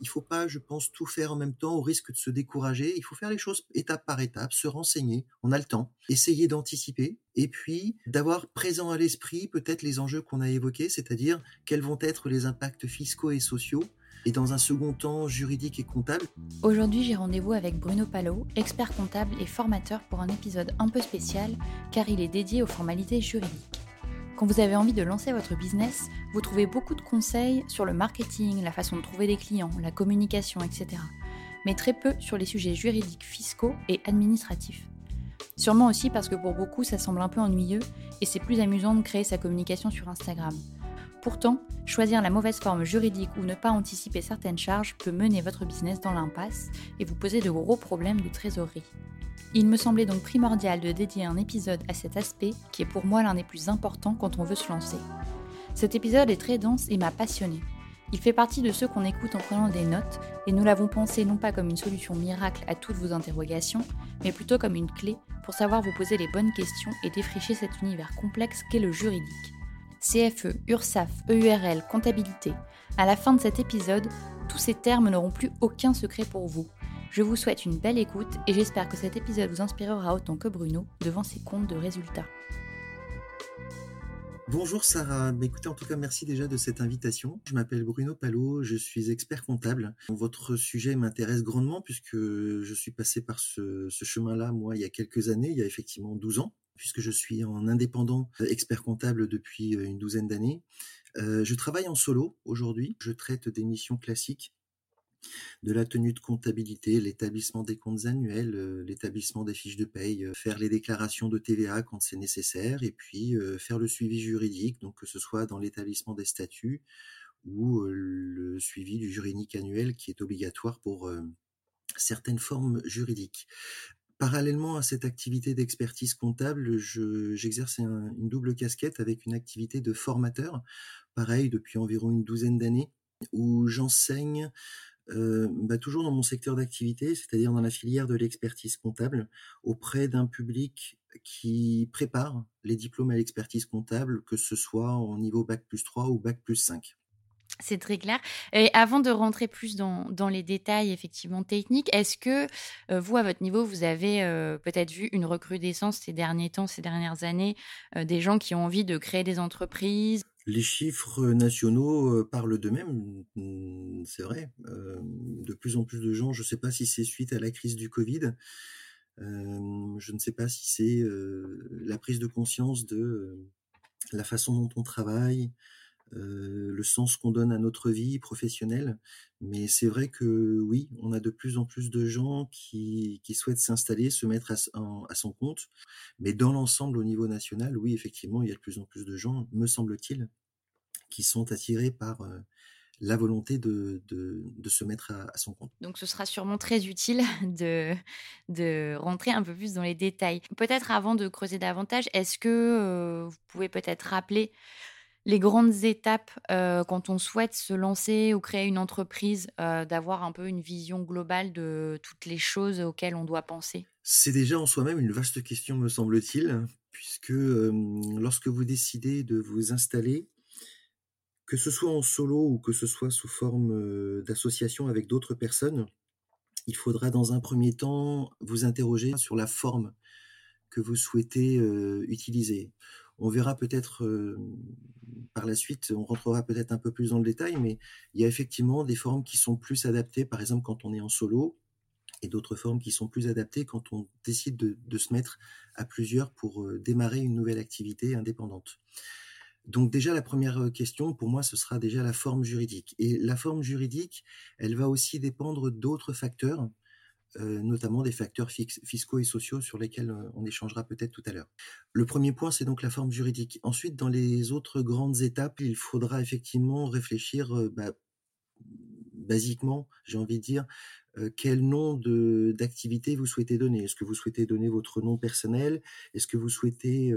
Il faut pas, je pense, tout faire en même temps au risque de se décourager. Il faut faire les choses étape par étape, se renseigner. On a le temps. Essayer d'anticiper et puis d'avoir présent à l'esprit peut-être les enjeux qu'on a évoqués, c'est-à-dire quels vont être les impacts fiscaux et sociaux et dans un second temps juridique et comptable. Aujourd'hui, j'ai rendez-vous avec Bruno Palot, expert comptable et formateur pour un épisode un peu spécial car il est dédié aux formalités juridiques. Quand vous avez envie de lancer votre business, vous trouvez beaucoup de conseils sur le marketing, la façon de trouver des clients, la communication, etc. Mais très peu sur les sujets juridiques, fiscaux et administratifs. Sûrement aussi parce que pour beaucoup ça semble un peu ennuyeux et c'est plus amusant de créer sa communication sur Instagram. Pourtant, choisir la mauvaise forme juridique ou ne pas anticiper certaines charges peut mener votre business dans l'impasse et vous poser de gros problèmes de trésorerie. Il me semblait donc primordial de dédier un épisode à cet aspect qui est pour moi l'un des plus importants quand on veut se lancer. Cet épisode est très dense et m'a passionné. Il fait partie de ceux qu'on écoute en prenant des notes et nous l'avons pensé non pas comme une solution miracle à toutes vos interrogations, mais plutôt comme une clé pour savoir vous poser les bonnes questions et défricher cet univers complexe qu'est le juridique. CFE, URSAF, EURL, comptabilité. À la fin de cet épisode, tous ces termes n'auront plus aucun secret pour vous. Je vous souhaite une belle écoute et j'espère que cet épisode vous inspirera autant que Bruno devant ses comptes de résultats. Bonjour Sarah, bah, écoutez en tout cas merci déjà de cette invitation. Je m'appelle Bruno Palot, je suis expert comptable. Votre sujet m'intéresse grandement puisque je suis passé par ce, chemin-là moi il y a quelques années, il y a effectivement 12 ans, puisque je suis en indépendant euh, expert comptable depuis euh, une douzaine d'années. Euh, je travaille en solo aujourd'hui, je traite des missions classiques de la tenue de comptabilité, l'établissement des comptes annuels, euh, l'établissement des fiches de paye, euh, faire les déclarations de TVA quand c'est nécessaire, et puis euh, faire le suivi juridique, donc que ce soit dans l'établissement des statuts ou le suivi du juridique annuel qui est obligatoire pour certaines formes juridiques. Parallèlement à cette activité d'expertise comptable, j'exerce une double casquette avec une activité de formateur, pareil depuis environ une douzaine d'années, où j'enseigne euh, bah, toujours dans mon secteur d'activité, c'est-à-dire dans la filière de l'expertise comptable, auprès d'un public qui prépare les diplômes à l'expertise comptable, que ce soit au niveau Bac plus 3 ou Bac plus 5. C'est très clair. Et avant de rentrer plus dans, dans les détails effectivement techniques, est-ce que euh, vous, à votre niveau, vous avez euh, peut-être vu une recrudescence ces derniers temps, ces dernières années, des gens qui ont envie de créer des entreprises? Les chiffres nationaux parlent d'eux-mêmes, mmh, c'est vrai. de plus en plus de gens, je ne sais pas si c'est suite à la crise du Covid, je ne sais pas si c'est la prise de conscience de la façon dont on travaille, le sens qu'on donne à notre vie professionnelle. Mais c'est vrai que oui, on a de plus en plus de gens qui, souhaitent s'installer, se mettre à, son compte. Mais dans l'ensemble, au niveau national, oui, effectivement, il y a de plus en plus de gens, me semble-t-il, qui sont attirés par la volonté de, de, se mettre à, son compte. Donc ce sera sûrement très utile de, de rentrer un peu plus dans les détails. Peut-être avant de creuser davantage, est-ce que vous pouvez peut-être rappeler les grandes étapes quand on souhaite se lancer ou créer une entreprise, d'avoir un peu une vision globale de toutes les choses auxquelles on doit penser? C'est déjà en soi-même une vaste question, me semble-t-il, puisque lorsque vous décidez de vous installer, que ce soit en solo ou que ce soit sous forme d'association avec d'autres personnes, il faudra dans un premier temps vous interroger sur la forme que vous souhaitez utiliser. On verra peut-être par la suite, on rentrera peut-être un peu plus dans le détail, mais il y a effectivement des formes qui sont plus adaptées, par exemple quand on est en solo, et d'autres formes qui sont plus adaptées quand on décide de, se mettre à plusieurs pour démarrer une nouvelle activité indépendante. Donc déjà, la première question, pour moi, ce sera déjà la forme juridique. Et la forme juridique, elle va aussi dépendre d'autres facteurs, notamment des facteurs fiscaux et sociaux sur lesquels on échangera peut-être tout à l'heure. Le premier point, c'est donc la forme juridique. Ensuite, dans les autres grandes étapes, il faudra effectivement réfléchir, bah, basiquement, j'ai envie de dire, quel nom d'activité vous souhaitez donner. Est-ce que vous souhaitez donner votre nom personnel? Est-ce que vous souhaitez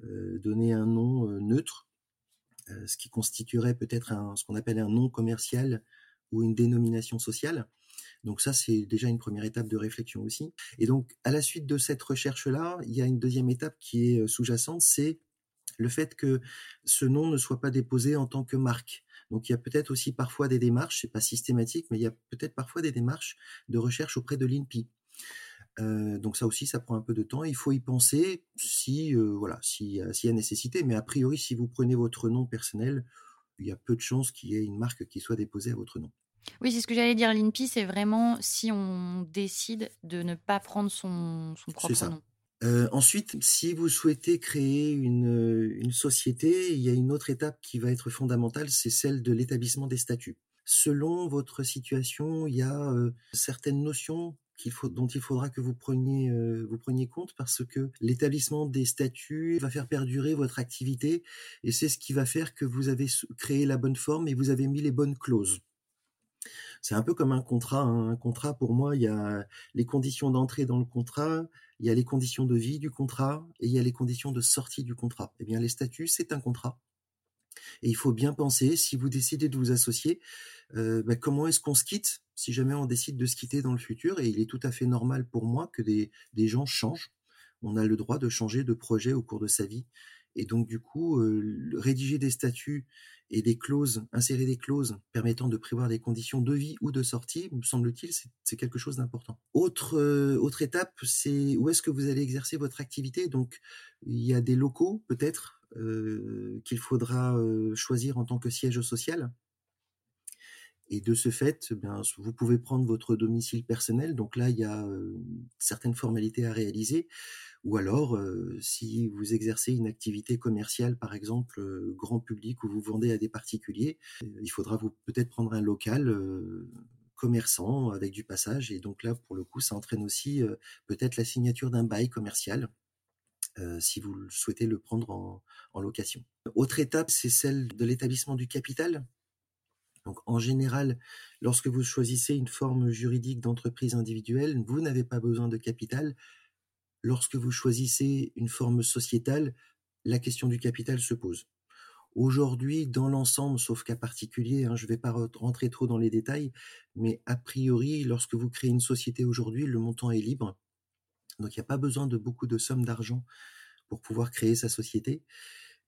donner un nom neutre? Ce qui constituerait peut-être ce qu'on appelle un nom commercial ou une dénomination sociale. Donc ça, c'est déjà une première étape de réflexion aussi. Et donc, à la suite de cette recherche-là, il y a une deuxième étape qui est sous-jacente, c'est le fait que ce nom ne soit pas déposé en tant que marque. Donc il y a peut-être aussi parfois des démarches, c'est pas systématique, mais il y a peut-être parfois des démarches de recherche auprès de l'INPI. Euh, donc ça aussi, ça prend un peu de temps. Il faut y penser si euh, voilà, s'il y a nécessité. Mais a priori, si vous prenez votre nom personnel, il y a peu de chances qu'il y ait une marque qui soit déposée à votre nom. Oui, c'est ce que j'allais dire. L'INPI, c'est vraiment si on décide de ne pas prendre son, son propre nom. Euh, ensuite, si vous souhaitez créer une, une, société, il y a une autre étape qui va être fondamentale, c'est celle de l'établissement des statuts. Selon votre situation, il y a euh, certaines notions faut, dont il faudra que vous preniez, euh, vous preniez compte parce que l'établissement des statuts va faire perdurer votre activité et c'est ce qui va faire que vous avez créé la bonne forme et vous avez mis les bonnes clauses. C'est un peu comme un contrat. Hein. Un contrat, pour moi, il y a les conditions d'entrée dans le contrat, il y a les conditions de vie du contrat et il y a les conditions de sortie du contrat. Eh bien, les statuts, c'est un contrat. Et il faut bien penser, si vous décidez de vous associer, euh, bah, comment est-ce qu'on se quitte si jamais on décide de se quitter dans le futur? Et il est tout à fait normal pour moi que des, gens changent. On a le droit de changer de projet au cours de sa vie. Et donc, du coup, euh, rédiger des statuts et des clauses, insérer des clauses permettant de prévoir des conditions de vie ou de sortie, me semble-t-il, c'est quelque chose d'important. Autre, euh, autre étape, c'est où est-ce que vous allez exercer votre activité? Donc, il y a des locaux, peut-être, euh, qu'il faudra euh, choisir en tant que siège social. Et de ce fait, bien, vous pouvez prendre votre domicile personnel. Donc là, il y a certaines formalités à réaliser. Ou alors, si vous exercez une activité commerciale, par exemple, grand public, ou vous vendez à des particuliers, il faudra peut-être prendre un local commerçant avec du passage. Et donc là, pour le coup, ça entraîne aussi peut-être la signature d'un bail commercial. si vous souhaitez le prendre en, en location. Autre étape, c'est celle de l'établissement du capital. Donc en général, lorsque vous choisissez une forme juridique d'entreprise individuelle, vous n'avez pas besoin de capital, lorsque vous choisissez une forme sociétale, la question du capital se pose. Aujourd'hui, dans l'ensemble, sauf cas particulier, hein, je ne vais pas rentrer trop dans les détails, mais a priori, lorsque vous créez une société aujourd'hui, le montant est libre. Donc il n'y a pas besoin de beaucoup de sommes d'argent pour pouvoir créer sa société.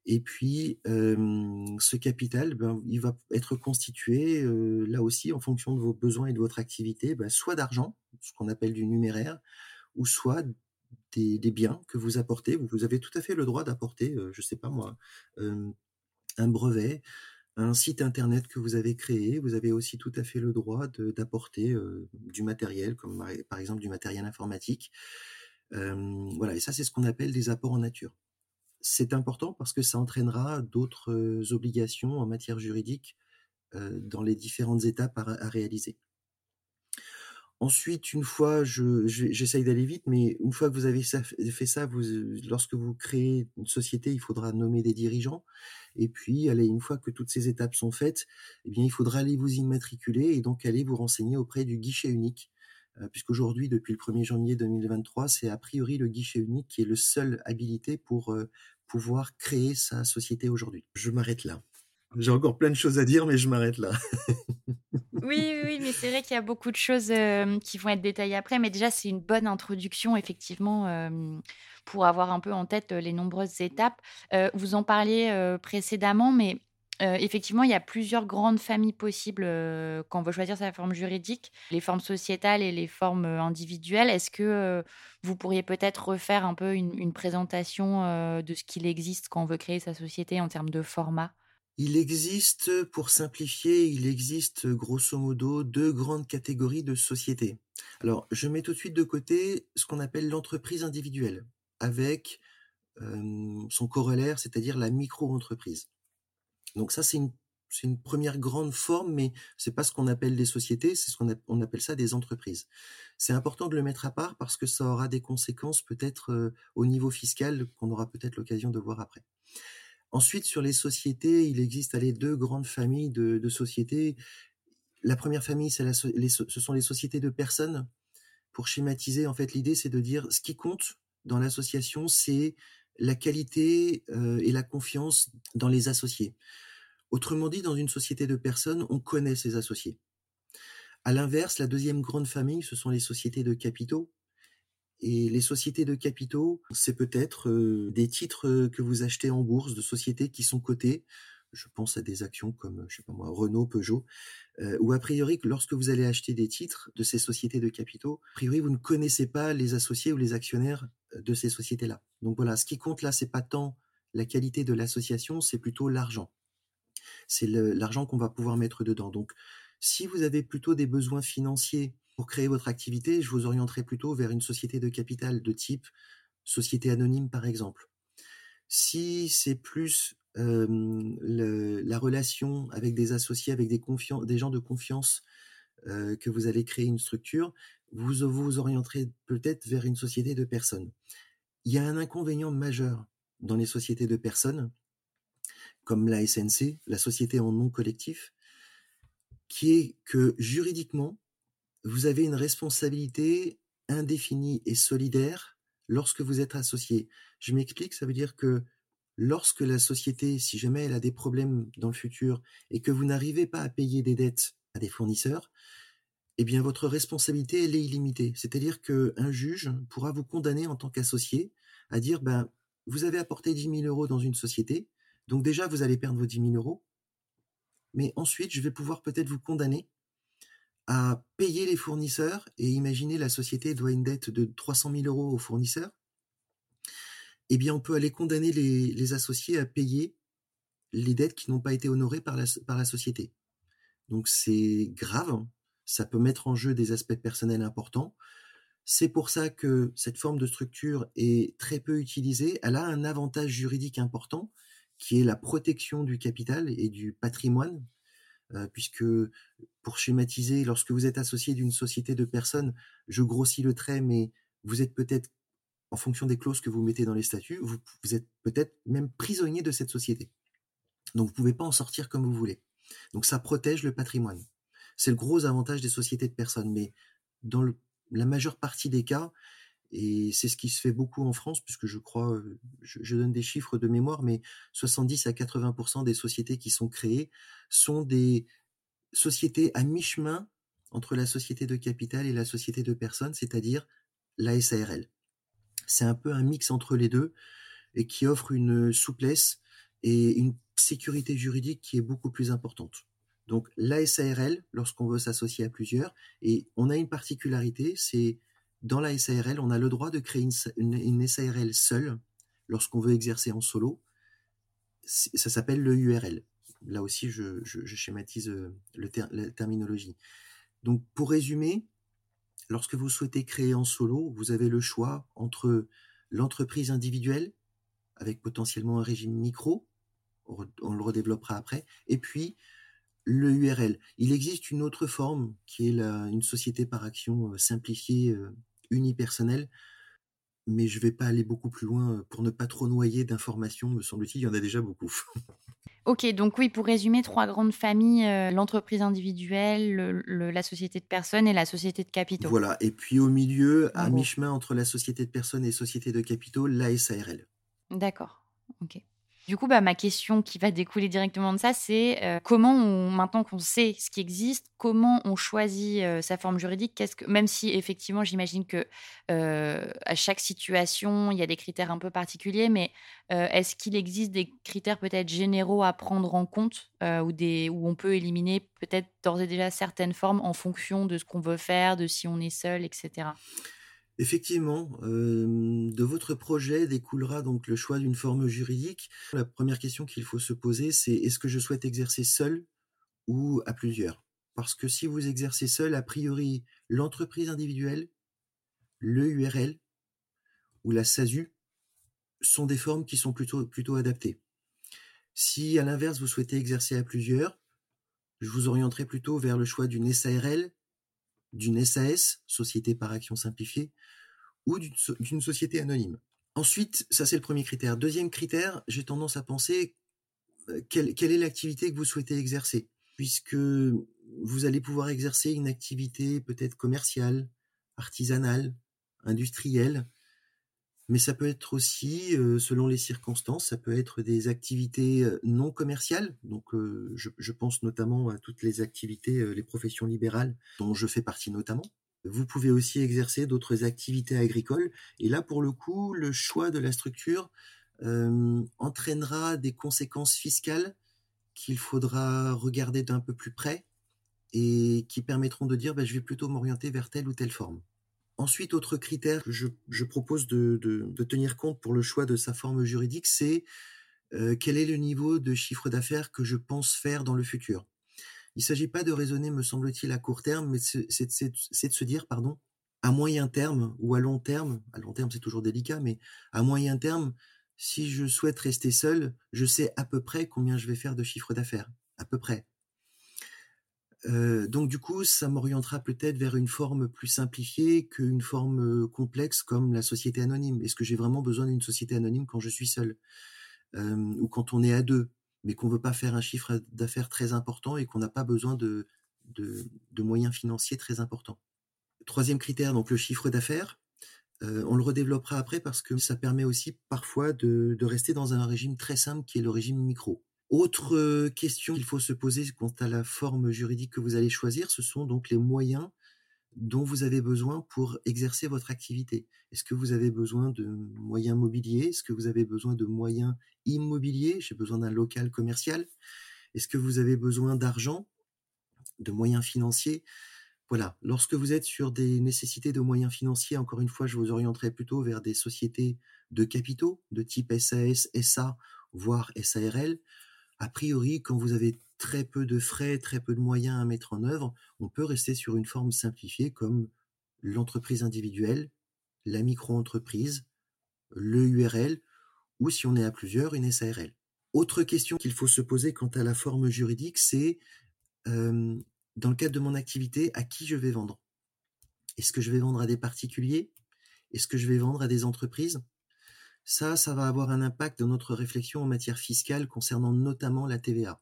Et puis, ce capital, ben, il va être constitué, là aussi, en fonction de vos besoins et de votre activité, ben, soit d'argent, ce qu'on appelle du numéraire, ou soit des, biens que vous apportez. Vous, avez tout à fait le droit d'apporter, je ne sais pas moi, un brevet, un site internet que vous avez créé. Vous avez aussi tout à fait le droit d'apporter du matériel, comme par exemple du matériel informatique. voilà, et ça, c'est ce qu'on appelle des apports en nature. C'est important parce que ça entraînera d'autres euh, obligations en matière juridique dans les différentes étapes à réaliser. Ensuite, une fois, je, j'essaye d'aller vite, mais une fois que vous avez fait ça, vous, lorsque vous créez une société, il faudra nommer des dirigeants. Et puis, une fois que toutes ces étapes sont faites, eh bien, il faudra aller vous immatriculer et donc aller vous renseigner auprès du guichet unique. Euh, puisqu'aujourd'hui, depuis le 1er janvier 2023, c'est a priori le guichet unique qui est le seul habilité pour euh, pouvoir créer sa société aujourd'hui. Je m'arrête là. J'ai encore plein de choses à dire, mais je m'arrête là. oui, oui, mais c'est vrai qu'il y a beaucoup de choses euh, qui vont être détaillées après. Mais déjà, c'est une bonne introduction, effectivement, pour avoir un peu en tête les nombreuses étapes. vous en parliez précédemment, mais effectivement, il y a plusieurs grandes familles possibles quand on veut choisir sa forme juridique, les formes sociétales et les formes individuelles. Est-ce que vous pourriez peut-être refaire un peu une présentation de ce qu'il existe quand on veut créer sa société en termes de format? Il existe, pour simplifier, il existe grosso modo deux grandes catégories de sociétés. Alors, je mets tout de suite de côté ce qu'on appelle l'entreprise individuelle, avec son corollaire, c'est-à-dire la micro-entreprise. Donc ça, c'est une, première grande forme, mais c'est pas ce qu'on appelle des sociétés, c'est ce qu'on on appelle ça des entreprises. C'est important de le mettre à part parce que ça aura des conséquences peut-être au niveau fiscal qu'on aura peut-être l'occasion de voir après. Ensuite, sur les sociétés, il existe allez, deux grandes familles de, sociétés. La première famille, ce sont les sociétés de personnes. Pour schématiser, en fait, l'idée, c'est de dire ce qui compte dans l'association, c'est la qualité euh, et la confiance dans les associés. Autrement dit, dans une société de personnes, on connaît ses associés. À l'inverse, la deuxième grande famille, ce sont les sociétés de capitaux. Et les sociétés de capitaux, c'est peut-être euh, des titres que vous achetez en bourse de sociétés qui sont cotées. Je pense à des actions comme, je moi, Renault, Peugeot, euh, ou a priori, lorsque vous allez acheter des titres de ces sociétés de capitaux, a priori, vous ne connaissez pas les associés ou les actionnaires euh, de ces sociétés-là. Donc voilà, ce qui compte là, c'est pas tant la qualité de l'association, c'est plutôt l'argent. C'est l'argent qu'on va pouvoir mettre dedans. Donc, si vous avez plutôt des besoins financiers pour créer votre activité, je vous orienterai plutôt vers une société de capital de type société anonyme, par exemple. Si c'est plus la relation avec des associés, avec des, gens de confiance que vous allez créer une structure, vous vous orienterez peut-être vers une société de personnes. Il y a un inconvénient majeur dans les sociétés de personnes, comme la SNC, la société en nom collectif, qui est que juridiquement, vous avez une responsabilité indéfinie et solidaire lorsque vous êtes associé. Je m'explique, ça veut dire que lorsque la société, si jamais elle a des problèmes dans le futur et que vous n'arrivez pas à payer des dettes à des fournisseurs, eh bien votre responsabilité est illimitée. C'est-à-dire qu'un juge pourra vous condamner en tant qu'associé à dire ben vous avez apporté 10 000 euros dans une société, donc déjà vous allez perdre vos 10 000 euros, mais ensuite je vais pouvoir peut-être vous condamner à payer les fournisseurs et imaginez la société doit une dette de 300 000 euros aux fournisseurs eh bien, on peut aller condamner les, associés à payer les dettes qui n'ont pas été honorées par la, société. Donc c'est grave, ça peut mettre en jeu des aspects personnels importants. C'est pour ça que cette forme de structure est très peu utilisée. Elle a un avantage juridique important, qui est la protection du capital et du patrimoine, euh, puisque pour schématiser, lorsque vous êtes associé d'une société de personnes, je grossis le trait, mais vous êtes peut-être en fonction des clauses que vous mettez dans les statuts, vous, êtes peut-être même prisonnier de cette société. Donc vous ne pouvez pas en sortir comme vous voulez. Donc ça protège le patrimoine. C'est le gros avantage des sociétés de personnes. Mais dans la majeure partie des cas, et c'est ce qui se fait beaucoup en France, puisque je crois, euh, je, donne des chiffres de mémoire, mais 70 à 80% des sociétés qui sont créées sont des sociétés à mi-chemin entre la société de capital et la société de personnes, c'est-à-dire la SARL. C'est un peu un mix entre les deux et qui offre une souplesse et une sécurité juridique qui est beaucoup plus importante. Donc la SARL, lorsqu'on veut s'associer à plusieurs, et on a une particularité, c'est dans la SARL, on a le droit de créer une, SARL seule lorsqu'on veut exercer en solo. Ça s'appelle le URL. Là aussi, je, schématise euh, le la terminologie. Donc pour résumer, lorsque vous souhaitez créer en solo, vous avez le choix entre l'entreprise individuelle, avec potentiellement un régime micro, on le redéveloppera après, et puis le URL. Il existe une autre forme qui est une société par action euh, simplifiée, euh, unipersonnelle, mais je ne vais pas aller beaucoup plus loin euh, pour ne pas trop noyer d'informations, me semble-t-il, il y en a déjà beaucoup. Ok, donc oui, pour résumer, trois grandes familles, euh, l'entreprise individuelle, la société de personnes et la société de capitaux. Voilà, et puis au milieu, à mi-chemin entre la société de personnes et société de capitaux, la SARL. D'accord, ok. Du coup, bah, ma question qui va découler directement de ça, c'est euh, comment, maintenant qu'on sait ce qui existe, comment on choisit euh, sa forme juridique? Qu'est-ce que, Même si effectivement, j'imagine que euh, à chaque situation, il y a des critères un peu particuliers, mais est-ce qu'il existe des critères peut-être généraux à prendre en compte ou des, où on peut éliminer peut-être d'ores et déjà certaines formes en fonction de ce qu'on veut faire, de si on est seul, etc. Effectivement, de votre projet découlera donc le choix d'une forme juridique. La première question qu'il faut se poser, c'est est-ce que je souhaite exercer seul ou à plusieurs? Parce que si vous exercez seul, a priori, l'entreprise individuelle, le URL ou la SASU sont des formes qui sont plutôt, plutôt adaptées. Si à l'inverse vous souhaitez exercer à plusieurs, je vous orienterai plutôt vers le choix d'une SARL, d'une SAS, Société par Action Simplifiée, ou d'une société anonyme. Ensuite, ça c'est le premier critère. Deuxième critère, j'ai tendance à penser euh, quelle, est l'activité que vous souhaitez exercer, puisque vous allez pouvoir exercer une activité peut-être commerciale, artisanale, industrielle, mais ça peut être aussi, selon les circonstances, ça peut être des activités non commerciales. Donc, je, je, pense notamment à toutes les activités, les professions libérales, dont je fais partie notamment. Vous pouvez aussi exercer d'autres activités agricoles. Et là, pour le coup, le choix de la structure entraînera des conséquences fiscales qu'il faudra regarder d'un peu plus près et qui permettront de dire bah, je vais plutôt m'orienter vers telle ou telle forme. Ensuite, autre critère que je, propose de, tenir compte pour le choix de sa forme juridique, c'est quel est le niveau de chiffre d'affaires que je pense faire dans le futur. Il ne s'agit pas de raisonner, me semble-t-il, à court terme, mais c'est de se dire, pardon, à moyen terme ou à long terme, à long terme c'est toujours délicat, mais à moyen terme, si je souhaite rester seul, je sais à peu près combien je vais faire de chiffre d'affaires, à peu près. Euh, donc du coup, ça m'orientera peut-être vers une forme plus simplifiée qu'une forme complexe comme la société anonyme. Est-ce que j'ai vraiment besoin d'une société anonyme quand je suis seul? Ou quand on est à deux mais qu'on veut pas faire un chiffre d'affaires très important et qu'on n'a pas besoin de, moyens financiers très importants? Troisième critère, donc le chiffre d'affaires. On le redéveloppera après parce que ça permet aussi parfois de, rester dans un régime très simple qui est le régime micro. Autre question qu'il faut se poser quant à la forme juridique que vous allez choisir, ce sont donc les moyens dont vous avez besoin pour exercer votre activité. Est-ce que vous avez besoin de moyens mobiliers? Est-ce que vous avez besoin de moyens immobiliers? J'ai besoin d'un local commercial. Est-ce que vous avez besoin d'argent, de moyens financiers? Voilà, lorsque vous êtes sur des nécessités de moyens financiers, encore une fois, je vous orienterai plutôt vers des sociétés de capitaux de type SAS, SA, voire SARL. A priori, quand vous avez très peu de frais, très peu de moyens à mettre en œuvre, on peut rester sur une forme simplifiée comme l'entreprise individuelle, la micro-entreprise, le URL, ou si on est à plusieurs, une SARL. Autre question qu'il faut se poser quant à la forme juridique, c'est dans le cadre de mon activité, à qui je vais vendre? Est-ce que je vais vendre à des particuliers? Est-ce que je vais vendre à des entreprises? Ça, ça va avoir un impact dans notre réflexion en matière fiscale concernant notamment la TVA.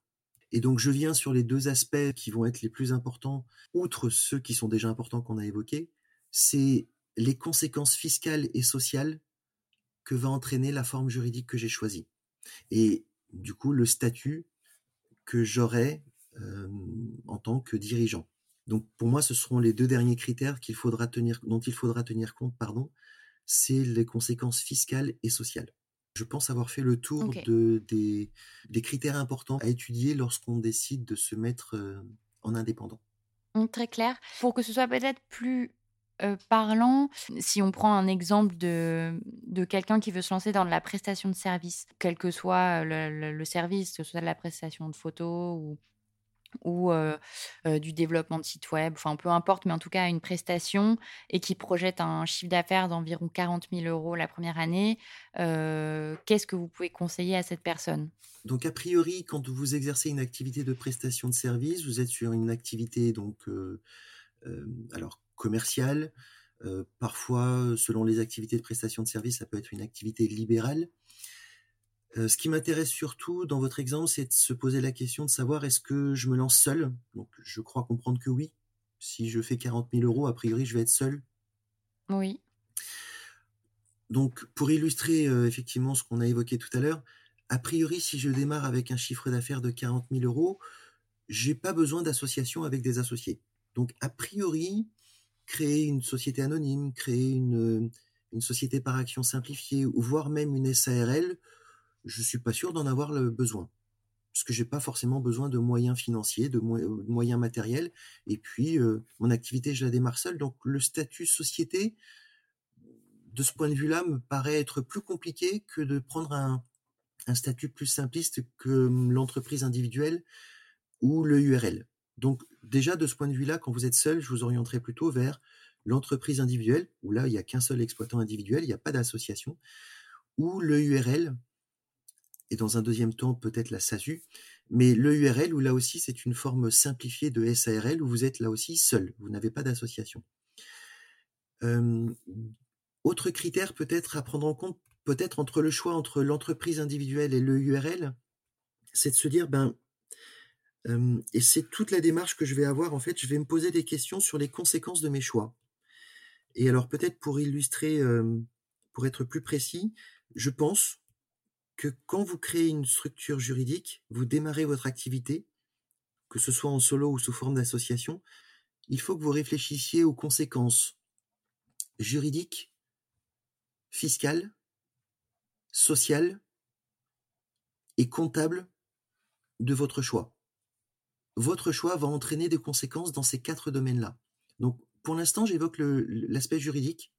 Et donc je viens sur les deux aspects qui vont être les plus importants, outre ceux qui sont déjà importants qu'on a évoqués, c'est les conséquences fiscales et sociales que va entraîner la forme juridique que j'ai choisie. Et du coup, le statut que j'aurai euh, en tant que dirigeant. Donc pour moi, ce seront les deux derniers critères dont il faudra tenir compte, pardon, c'est les conséquences fiscales et sociales. Je pense avoir fait le tour de, des, des, critères importants à étudier lorsqu'on décide de se mettre en indépendant. Mmh, très clair. Pour que ce soit peut-être plus parlant, si on prend un exemple de, de quelqu'un qui veut se lancer dans la prestation de service, quel que soit le, le service, que ce soit de la prestation de photos ou ou du développement de site web, enfin peu importe, mais en tout cas une prestation et qui projette un chiffre d'affaires d'environ 40 000 euros la première année, qu'est-ce que vous pouvez conseiller à cette personne? Donc a priori, quand vous exercez une activité de prestation de service, vous êtes sur une activité donc alors commerciale, parfois selon les activités de prestation de service, ça peut être une activité libérale. Euh, ce qui m'intéresse surtout dans votre exemple, c'est de se poser la question de savoir est-ce que je me lance seul? Donc, je crois comprendre que oui. Si je fais 40 000 euros, a priori, je vais être seul. Oui. Donc, pour illustrer euh, effectivement ce qu'on a évoqué tout à l'heure, a priori, si je démarre avec un chiffre d'affaires de 40 000 euros, j'ai pas besoin d'association avec des associés. Donc, a priori, créer une société anonyme, créer une, une société par action simplifiée, ou voire même une SARL, je suis pas sûr d'en avoir le besoin parce que j'ai pas forcément besoin de moyens financiers, de, moyens matériels. Et puis, euh, mon activité, je la démarre seule. Donc, le statut société, de ce point de vue-là, me paraît être plus compliqué que de prendre un, un statut plus simpliste que l'entreprise individuelle ou le URL. Donc, déjà, de ce point de vue-là, quand vous êtes seul, je vous orienterai plutôt vers l'entreprise individuelle, où là, il n'y a qu'un seul exploitant individuel, il n'y a pas d'association ou le URL, et dans un deuxième temps peut-être la SASU, mais le URL où là aussi c'est une forme simplifiée de SARL où vous êtes là aussi seul, vous n'avez pas d'association. autre critère peut-être à prendre en compte, peut-être entre le choix entre l'entreprise individuelle et le URL, c'est de se dire ben et c'est toute la démarche que je vais avoir en fait, je vais me poser des questions sur les conséquences de mes choix. Et alors peut-être pour illustrer, pour être plus précis, je pense quand vous créez une structure juridique, vous démarrez votre activité, que ce soit en solo ou sous forme d'association, il faut que vous réfléchissiez aux conséquences juridiques, fiscales, sociales et comptables de votre choix. Votre choix va entraîner des conséquences dans ces quatre domaines-là. Donc, pour l'instant, j'évoque l'aspect juridique.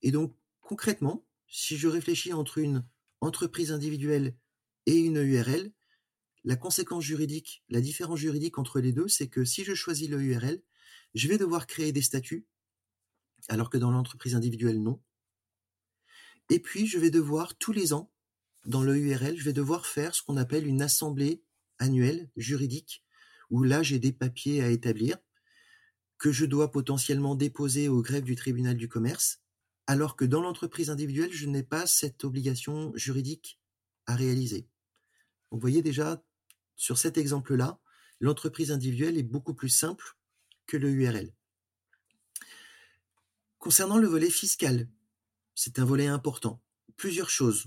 Et donc, concrètement, si je réfléchis entre une entreprise individuelle et une URL, la conséquence juridique, la différence juridique entre les deux, c'est que si je choisis le je vais devoir créer des statuts, alors que dans l'entreprise individuelle, non. Et puis, je vais devoir, tous les ans, dans le je vais devoir faire ce qu'on appelle une assemblée annuelle juridique, où là, j'ai des papiers à établir, que je dois potentiellement déposer au greffe du tribunal du commerce, alors que dans l'entreprise individuelle, je n'ai pas cette obligation juridique à réaliser. vous voyez déjà, sur cet exemple-là, l'entreprise individuelle est beaucoup plus simple que le URL. Concernant le volet fiscal, c'est un volet important. Plusieurs choses.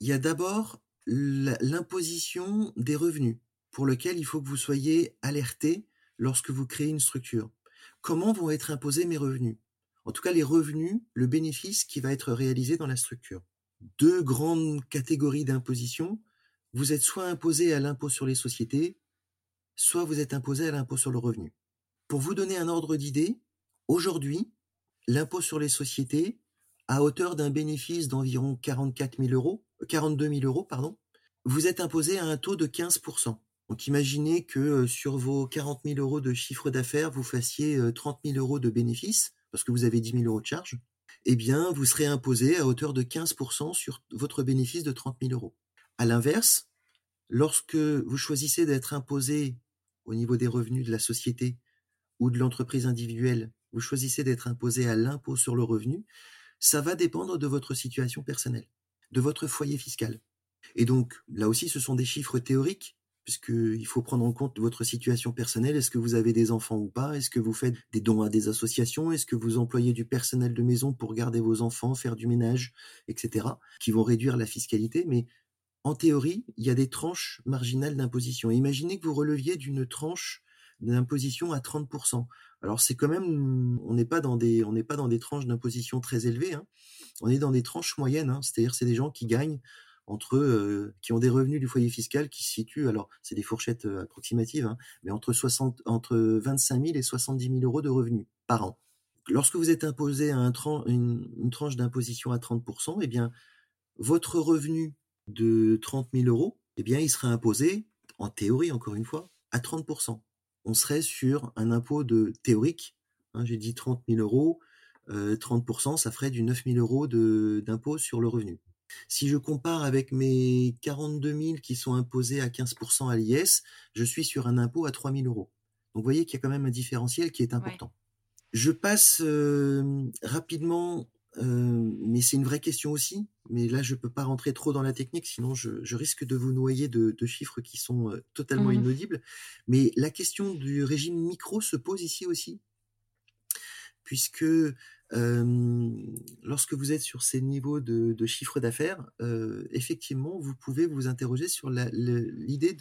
Il y a d'abord l'imposition des revenus, pour lequel il faut que vous soyez alerté lorsque vous créez une structure. Comment vont être imposés mes revenus? En tout cas les revenus, le bénéfice qui va être réalisé dans la structure. Deux grandes catégories d'imposition. Vous êtes soit imposé à l'impôt sur les sociétés, soit vous êtes imposé à l'impôt sur le revenu. Pour vous donner un ordre d'idée, aujourd'hui, l'impôt sur les sociétés, à hauteur d'un bénéfice d'environ 44 000 euros, 42 000 euros, pardon, vous êtes imposé à un taux de 15%. Donc imaginez que euh, sur vos 40 000 euros de chiffre d'affaires, vous fassiez 30 euh, 000 euros de bénéfice parce vous avez 10 000 euros de charge, eh bien, vous serez imposé à hauteur de 15% sur votre bénéfice de 30 000 euros. À l'inverse, lorsque vous choisissez d'être imposé au niveau des revenus de la société ou de l'entreprise individuelle, vous choisissez d'être imposé à l'impôt sur le revenu, ça va dépendre de votre situation personnelle, de votre foyer fiscal. Et donc, là aussi, ce sont des chiffres théoriques puisqu'il faut prendre en compte votre situation personnelle. Est-ce que vous avez des enfants ou pas? Est-ce que vous faites des dons à des associations? Est-ce que vous employez du personnel de maison pour garder vos enfants, faire du ménage, etc., qui vont réduire la fiscalité? Mais en théorie, il y a des tranches marginales d'imposition. Imaginez que vous releviez d'une tranche d'imposition à 30%. Alors c'est quand même, on n'est pas dans des, tranches d'imposition très élevées. Hein. On est dans des tranches moyennes, hein. c'est-à-dire c'est des gens qui gagnent entre eux qui ont des revenus du foyer fiscal qui se situent, alors c'est des fourchettes approximatives, hein, mais entre, 60, entre 25 000 et 70 000 euros de revenus par an. Lorsque vous êtes imposé à un une, tranche d'imposition à 30%, eh bien, votre revenu de 30 000 euros, eh bien, il serait imposé, en théorie encore une fois, à 30%. On serait sur un impôt de théorique, hein, j'ai dit 30 000 euros, 30%, ça ferait du 9 000 euros d'impôt sur le revenu. Si je compare avec mes 42 000 qui sont imposés à 15% à l'IS, je suis sur un impôt à 3 000 euros. Donc vous voyez qu'il y a quand même un différentiel qui est important. Je passe rapidement, mais c'est une vraie question aussi, mais là je ne peux pas rentrer trop dans la technique, sinon je, risque de vous noyer de, chiffres qui sont totalement mmh inaudibles. Mais la question du régime micro se pose ici aussi, puisque lorsque vous êtes sur ces niveaux de, chiffre d'affaires, effectivement, vous pouvez vous interroger sur l'idée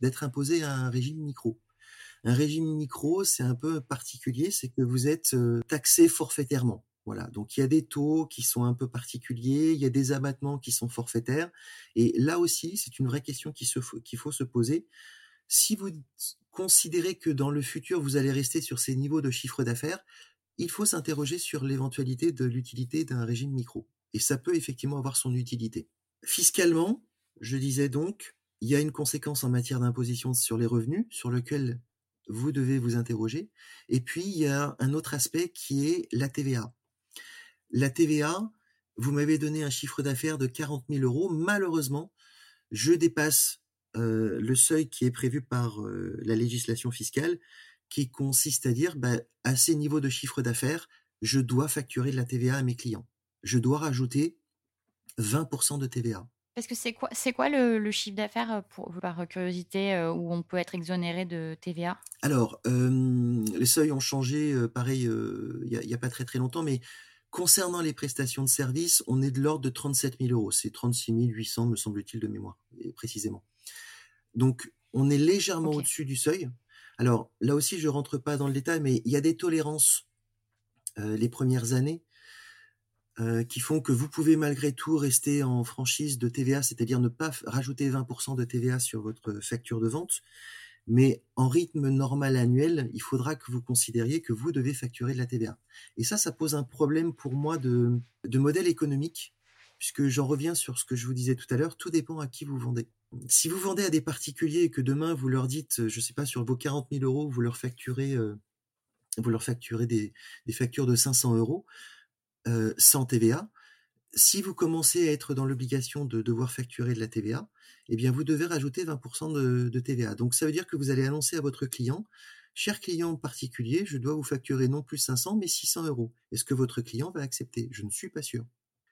d'être imposé à un régime micro. Un régime micro, c'est un peu particulier, c'est que vous êtes taxé forfaitairement. Voilà, donc il y a des taux qui sont un peu particuliers, il y a des abattements qui sont forfaitaires, et là aussi, c'est une vraie question qu'il faut se poser. Si vous considérez que dans le futur, vous allez rester sur ces niveaux de chiffre d'affaires, il faut s'interroger sur l'éventualité de l'utilité d'un régime micro. Et ça peut effectivement avoir son utilité. Fiscalement, je disais donc, il y a une conséquence en matière d'imposition sur les revenus sur lequel vous devez vous interroger. Et puis, il y a un autre aspect qui est la TVA. La TVA, vous m'avez donné un chiffre d'affaires de 40 000 euros. Malheureusement, je dépasse euh, le seuil qui est prévu par euh, la législation fiscale, qui consiste à dire, bah, à ces niveaux de chiffre d'affaires, je dois facturer de la TVA à mes clients. Je dois rajouter 20% de TVA. Parce que c'est quoi, c'est quoi le, chiffre d'affaires, euh, pour, par curiosité, où on peut être exonéré de TVA Alors, les seuils ont changé, pareil, il n'y a, a, pas très très longtemps, mais Concernant les prestations de services, on est de l'ordre de 37 000 euros. C'est 36 800, me semble-t-il, de mémoire, précisément. Donc, on est légèrement au-dessus du seuil. Alors, là aussi, je rentre pas dans le détail, mais il y a des tolérances euh, les premières années euh, qui font que vous pouvez malgré tout rester en franchise de TVA, c'est-à-dire ne pas rajouter 20% de TVA sur votre facture de vente. Mais en rythme normal annuel, il faudra que vous considériez que vous devez facturer de la TVA. Et ça, ça pose un problème pour moi de, modèle économique, puisque j'en reviens sur ce que je vous disais tout à l'heure, tout dépend à qui vous vendez. Si vous vendez à des particuliers et que demain vous leur dites, je ne sais pas, sur vos 40 000 euros, vous leur facturez, euh, des, factures de 500 euros euh, sans TVA, si vous commencez à être dans l'obligation de devoir facturer de la TVA, eh bien, vous devez rajouter 20% de, TVA. Donc, ça veut dire que vous allez annoncer à votre client, cher client particulier, je dois vous facturer non plus 500, mais 600 euros. Est-ce que votre client va accepter? Je ne suis pas sûr.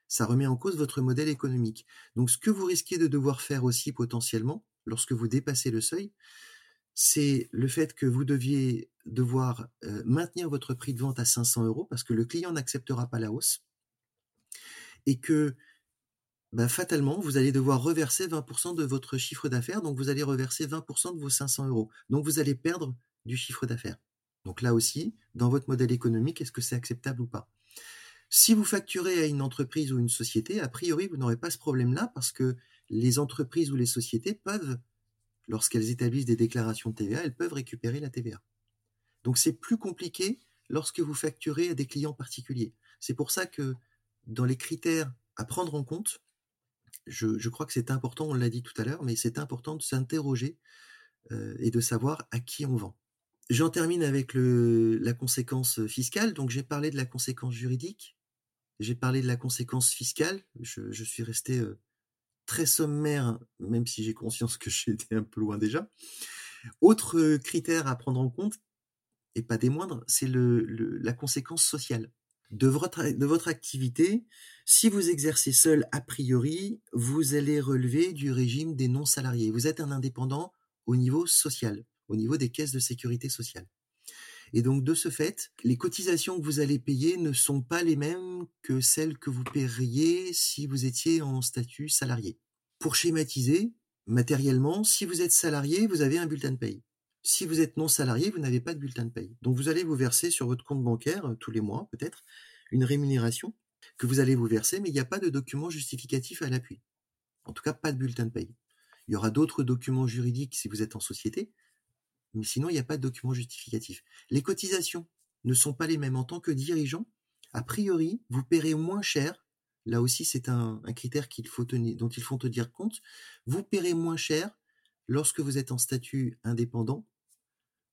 Ça remet en cause votre modèle économique. Donc, ce que vous risquez de devoir faire aussi potentiellement, lorsque vous dépassez le seuil, c'est le fait que vous deviez devoir euh, maintenir votre prix de vente à 500 euros parce que le client n'acceptera pas la hausse et que bah, fatalement, vous allez devoir reverser 20% de votre chiffre d'affaires, donc vous allez reverser 20% de vos 500 euros. Donc vous allez perdre du chiffre d'affaires. Donc là aussi, dans votre modèle économique, est-ce que c'est acceptable ou pas? Si vous facturez à une entreprise ou une société, a priori, vous n'aurez pas ce problème-là parce que les entreprises ou les sociétés peuvent, lorsqu'elles établissent des déclarations de TVA, elles peuvent récupérer la TVA. Donc c'est plus compliqué lorsque vous facturez à des clients particuliers. C'est pour ça que dans les critères à prendre en compte, je, crois que c'est important, on l'a dit tout à l'heure, mais c'est important de s'interroger euh, et de savoir à qui on vend. J'en termine avec la conséquence fiscale. Donc j'ai parlé de la conséquence juridique, j'ai parlé de la conséquence fiscale. Je, suis resté euh, très sommaire, même si j'ai conscience que j'étais un peu loin déjà. Autre critère à prendre en compte, et pas des moindres, c'est la conséquence sociale de votre activité, si vous exercez seul, a priori, vous allez relever du régime des non-salariés. Vous êtes un indépendant au niveau social, au niveau des caisses de sécurité sociale. Et donc, de ce fait, les cotisations que vous allez payer ne sont pas les mêmes que celles que vous paieriez si vous étiez en statut salarié. Pour schématiser, matériellement, si vous êtes salarié, vous avez un bulletin de paye. Si vous êtes non salarié, vous n'avez pas de bulletin de paye. Donc vous allez vous verser sur votre compte bancaire, euh, tous les mois peut-être, une rémunération que vous allez vous verser, mais il n'y a pas de document justificatif à l'appui. En tout cas, pas de bulletin de paye. Il y aura d'autres documents juridiques si vous êtes en société, mais sinon, il n'y a pas de document justificatif. Les cotisations ne sont pas les mêmes. En tant que dirigeant, a priori, vous paierez moins cher. Là aussi, c'est un, critère dont il faut tenir compte. Vous paierez moins cher lorsque vous êtes en statut indépendant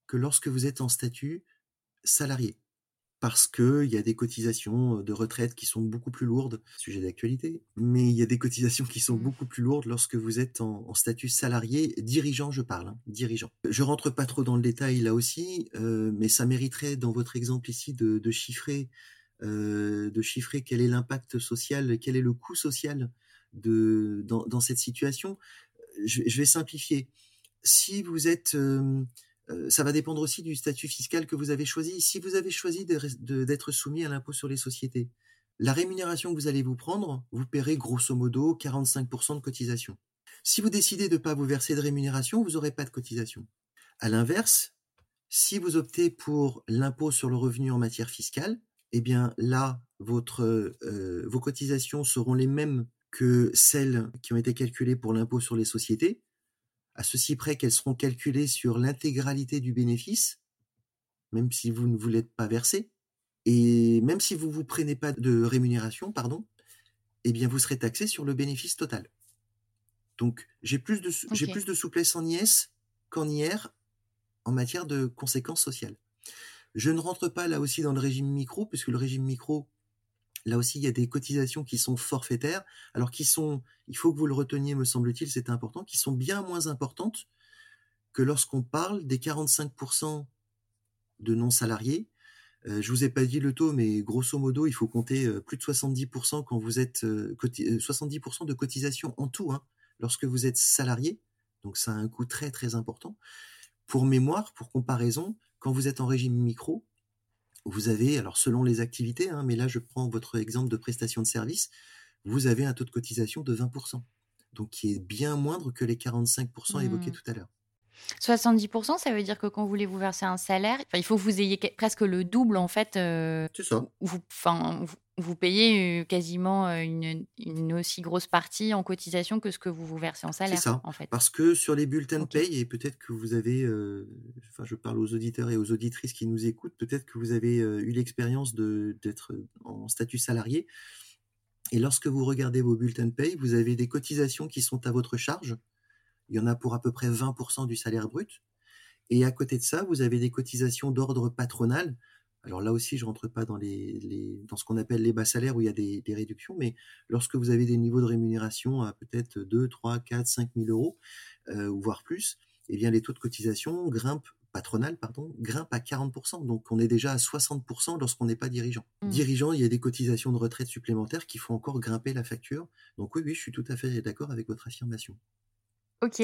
que lorsque vous êtes en statut salarié. Parce qu'il y a des cotisations de retraite qui sont beaucoup plus lourdes, sujet d'actualité, mais il y a des cotisations qui sont beaucoup plus lourdes lorsque vous êtes en, statut salarié, dirigeant je parle, hein, dirigeant. Je rentre pas trop dans le détail là aussi, mais ça mériterait dans votre exemple ici de, chiffrer, de chiffrer quel est l'impact social, quel est le coût social de, dans, cette situation. Je, vais simplifier. Si vous êtes euh, ça va dépendre aussi du statut fiscal que vous avez choisi. Si vous avez choisi d'être soumis à l'impôt sur les sociétés, la rémunération que vous allez vous prendre, vous paierez grosso modo 45% de cotisation. Si vous décidez de ne pas vous verser de rémunération, vous n'aurez pas de cotisation. À l'inverse, si vous optez pour l'impôt sur le revenu en matière fiscale, eh bien là, euh, vos cotisations seront les mêmes que celles qui ont été calculées pour l'impôt sur les sociétés, à ceci près qu'elles seront calculées sur l'intégralité du bénéfice, même si vous ne vous l'êtes pas versé, et même si vous ne vous prenez pas de rémunération, pardon, eh bien vous serez taxé sur le bénéfice total. Donc j'ai plus de j'ai plus de souplesse en IS qu'en IR en matière de conséquences sociales. Je ne rentre pas là aussi dans le régime micro, puisque le régime micro, Là aussi, il y a des cotisations qui sont forfaitaires, alors qui sont, il faut que vous le reteniez, me semble-t-il, c'est important, qui sont bien moins importantes que lorsqu'on parle des 45% de non-salariés. Euh, je vous ai pas dit le taux, mais grosso modo, il faut compter euh, plus de 70% quand vous êtes 70% de cotisation en tout, hein, lorsque vous êtes salarié. Donc ça a un coût très très important. Pour mémoire, pour comparaison, quand vous êtes en régime micro, vous avez, alors selon les activités, hein, mais là je prends votre exemple de prestation de service, vous avez un taux de cotisation de 20%, donc qui est bien moindre que les 45% évoqués mmh. tout à l'heure. 70%, ça veut dire que quand vous voulez vous verser un salaire, il faut que vous ayez presque le double en fait. Euh, c'est ça. Vous, payez euh, quasiment euh, une, aussi grosse partie en cotisation que ce que vous vous versez en salaire. C'est ça. En fait. Parce que sur les bulletins de paye, et peut-être que vous avez, enfin, je parle aux auditeurs et aux auditrices qui nous écoutent, peut-être que vous avez eu l'expérience d'être en statut salarié. Et lorsque vous regardez vos bulletins de paye, vous avez des cotisations qui sont à votre charge il y en a pour à peu près 20% du salaire brut. Et à côté de ça, vous avez des cotisations d'ordre patronal. Alors là aussi, je rentre pas dans les, dans ce qu'on appelle les bas salaires où il y a des, réductions, mais lorsque vous avez des niveaux de rémunération à peut-être 2, 3, 4, 5 000 euros, euh, voire plus, eh bien les taux de cotisation grimpent patronal, pardon, grimpent à 40%. Donc on est déjà à 60% lorsqu'on n'est pas dirigeant. Mmh. Dirigeant, il y a des cotisations de retraite supplémentaires qui font encore grimper la facture. Donc oui, oui, je suis tout à fait d'accord avec votre affirmation. Ok.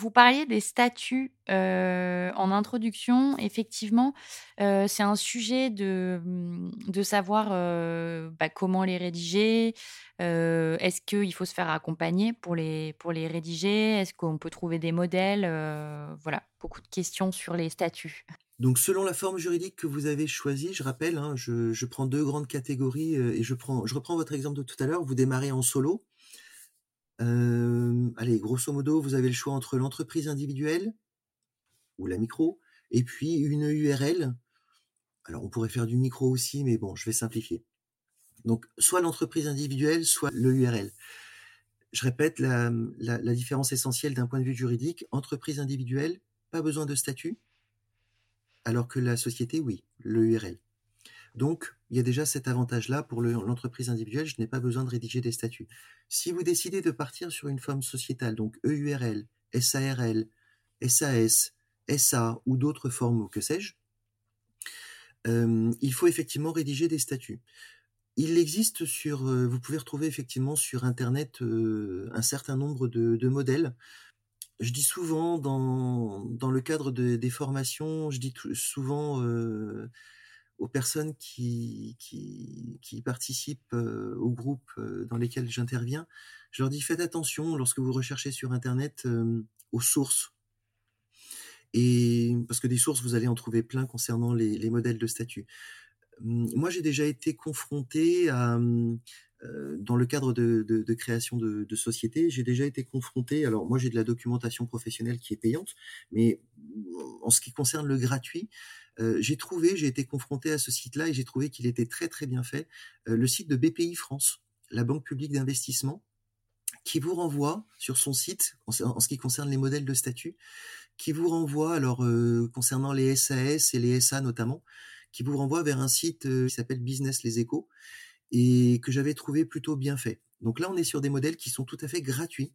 vous parliez des statuts en introduction. Effectivement, c'est un sujet de, mmh, de savoir bah, comment les rédiger. Est-ce qu'il faut se faire accompagner pour les, pour les rédiger? Est-ce qu'on peut trouver des modèles? Voilà, beaucoup de questions sur les statuts. Donc, selon la forme juridique que vous avez choisie, je rappelle, hein, je, je, prends deux grandes catégories et je, prends, je reprends votre exemple de tout à l'heure. Vous démarrez en solo allez, grosso modo, vous avez le choix entre l'entreprise individuelle ou la micro et puis une URL. Alors, on pourrait faire du micro aussi, mais bon, je vais simplifier. Donc, soit l'entreprise individuelle, soit le URL. Je répète la, la différence essentielle d'un point de vue juridique. Entreprise individuelle, pas besoin de statut, alors que la société, oui, le URL. Donc, il y a déjà cet avantage-là pour l'entreprise individuelle, je n'ai pas besoin de rédiger des statuts. Si vous décidez de partir sur une forme sociétale, donc EURL, SARL, SAS, SA ou d'autres formes que sais-je, euh, il faut effectivement rédiger des statuts. Il existe sur, euh, vous pouvez retrouver effectivement sur Internet euh, un certain nombre de, modèles. Je dis souvent dans, dans le cadre des formations, je dis souvent aux personnes qui, participent euh, au groupe euh, dans lesquels j'interviens, je leur dis faites attention lorsque vous recherchez sur Internet euh, aux sources. Et parce que des sources, vous allez en trouver plein concernant les, modèles de statut. Hum, moi, j'ai déjà été confronté à, hum, dans le cadre de, création de, de sociétés, j'ai déjà été confronté. Alors, moi, j'ai de la documentation professionnelle qui est payante, mais en ce qui concerne le gratuit, euh, j'ai trouvé, j'ai été confronté à ce site-là et j'ai trouvé qu'il était très très bien fait. Euh, le site de BPI France, la banque publique d'investissement, qui vous renvoie sur son site en, ce qui concerne les modèles de statut, qui vous renvoie alors euh, concernant les SAS et les SA notamment, qui vous renvoie vers un site qui s'appelle Business Les Échos et que j'avais trouvé plutôt bien fait. Donc là, on est sur des modèles qui sont tout à fait gratuits.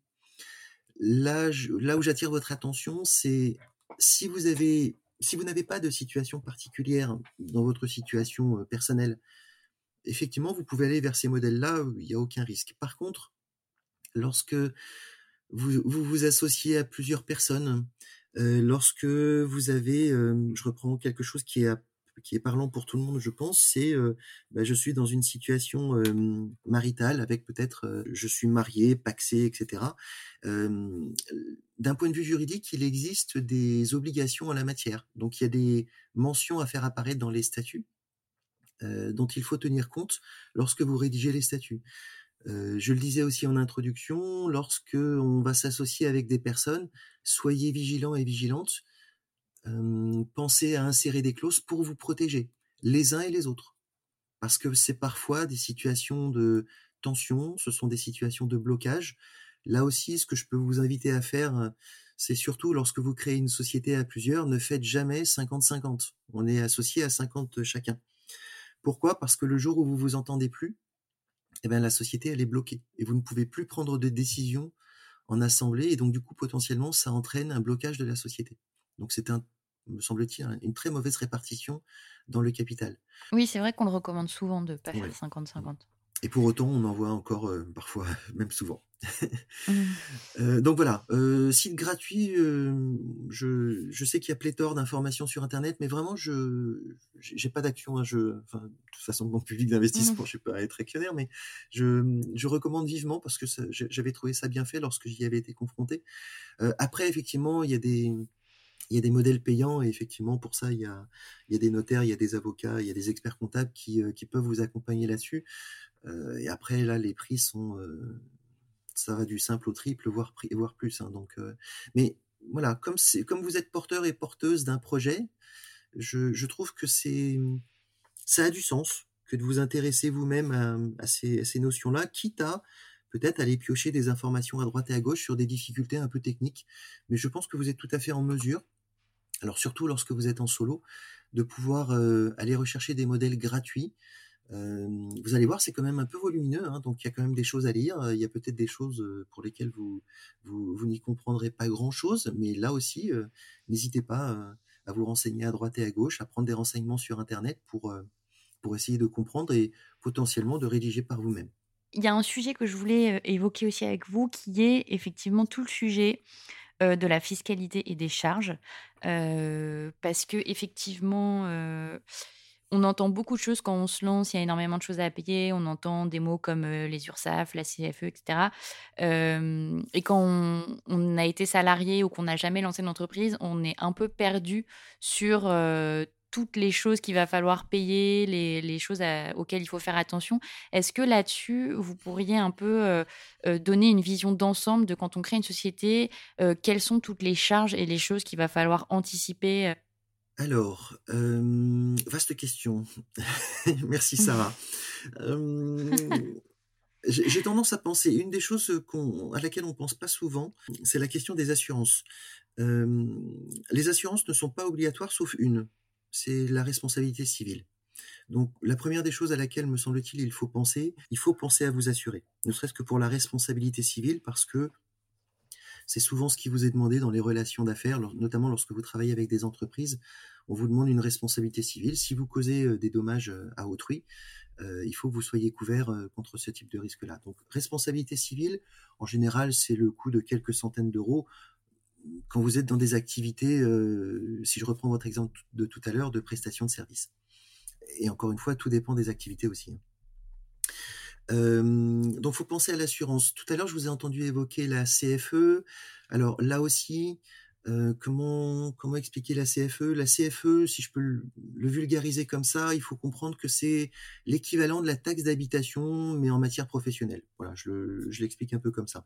Là, là où j'attire votre attention, c'est si vous avez si vous n'avez pas de situation particulière dans votre situation personnelle, effectivement, vous pouvez aller vers ces modèles-là, il n'y a aucun risque. Par contre, lorsque vous vous, associez à plusieurs personnes, lorsque vous avez, je reprends quelque chose qui est qui est parlant pour tout le monde, je pense, c'est bah, je suis dans une situation maritale avec peut-être je suis marié, paxé, etc. D'un point de vue juridique, il existe des obligations en la matière. Donc il y a des mentions à faire apparaître dans les statuts dont il faut tenir compte lorsque vous rédigez les statuts. je le disais aussi en introduction, lorsque on va s'associer avec des personnes, soyez vigilants et vigilantes pensez à insérer des clauses pour vous protéger, les uns et les autres. Parce que c'est parfois des situations de tension, ce sont des situations de blocage. Là aussi, ce que je peux vous inviter à faire, c'est surtout lorsque vous créez une société à plusieurs, ne faites jamais 50-50. On est associé à 50 chacun. Pourquoi? Parce que le jour où vous vous entendez plus, eh ben, la société, elle est bloquée et vous ne pouvez plus prendre de décision en assemblée et donc du coup potentiellement ça entraîne un blocage de la société. Donc c'est un me semble-t-il une très mauvaise répartition dans le capital. Oui, c'est vrai qu'on le recommande souvent de pas faire 50-50. Et pour autant, on en voit encore euh, parfois, même souvent. Mmh. euh, donc voilà, euh, site gratuit. Euh, je, je, sais qu'il y a pléthore d'informations sur Internet, mais vraiment, je j'ai pas d'action. Hein, je, enfin, de toute façon, mon public d'investissement, mmh. je suis pas être actionnaire, mais je, je recommande vivement parce que j'avais trouvé ça bien fait lorsque j'y avais été confronté. Après, effectivement, il y a des il y a des modèles payants et effectivement pour ça il y a, des notaires, il y a des avocats, il y a des experts comptables qui, qui peuvent vous accompagner là-dessus. Euh, et après, là, les prix sont, euh, ça va du simple au triple, voire, plus. Hein, donc, euh, mais voilà, comme vous êtes porteur et porteuse d'un projet, je, trouve que ça a du sens que de vous intéresser vous-même à ces notions-là, quitte à peut-être aller piocher des informations à droite et à gauche sur des difficultés un peu techniques. Mais je pense que vous êtes tout à fait en mesure, alors surtout lorsque vous êtes en solo, de pouvoir euh, aller rechercher des modèles gratuits vous allez voir, c'est quand même un peu volumineux, hein, donc il y a quand même des choses à lire. Il y a peut-être des choses pour lesquelles vous, vous, vous n'y comprendrez pas grand-chose, mais là aussi, n'hésitez pas à vous renseigner à droite et à gauche, à prendre des renseignements sur Internet pour, pour essayer de comprendre et potentiellement de rédiger par vous-même. Il y a un sujet que je voulais évoquer aussi avec vous, qui est effectivement tout le sujet de la fiscalité et des charges, parce que effectivement on entend beaucoup de choses quand on se lance, il y a énormément de choses à payer, on entend des mots comme les URSAF, la CFE, etc. et quand on, a été salarié ou qu'on n'a jamais lancé une entreprise, on est un peu perdu sur toutes les choses qu'il va falloir payer, les, choses auxquelles il faut faire attention. Est-ce que là-dessus, vous pourriez un peu donner une vision d'ensemble de quand on crée une société, quelles sont toutes les charges et les choses qu'il va falloir anticiper alors, euh, vaste question. Merci Sarah. Euh, j'ai tendance à penser, une des choses à laquelle on pense pas souvent, c'est la question des assurances. Euh, les assurances ne sont pas obligatoires sauf une, c'est la responsabilité civile. Donc la première des choses à laquelle, me semble-t-il, il faut penser, il faut penser à vous assurer, ne serait-ce que pour la responsabilité civile, parce que c'est souvent ce qui vous est demandé dans les relations d'affaires, notamment lorsque vous travaillez avec des entreprises. On vous demande une responsabilité civile. Si vous causez euh, des dommages euh, à autrui, euh, il faut que vous soyez couvert contre ce type de risque-là. Donc, responsabilité civile, en général, c'est le coût de quelques centaines d'euros quand vous êtes dans des activités, si je reprends votre exemple de tout à l'heure, de prestation de services. Et encore une fois, tout dépend des activités aussi. Euh, donc, faut penser à l'assurance. Tout à l'heure, je vous ai entendu évoquer la CFE. Alors là aussi, euh, comment comment expliquer la CFE La CFE, si je peux le, vulgariser comme ça, il faut comprendre que c'est l'équivalent de la taxe d'habitation, mais en matière professionnelle. Voilà, je l'explique un peu comme ça.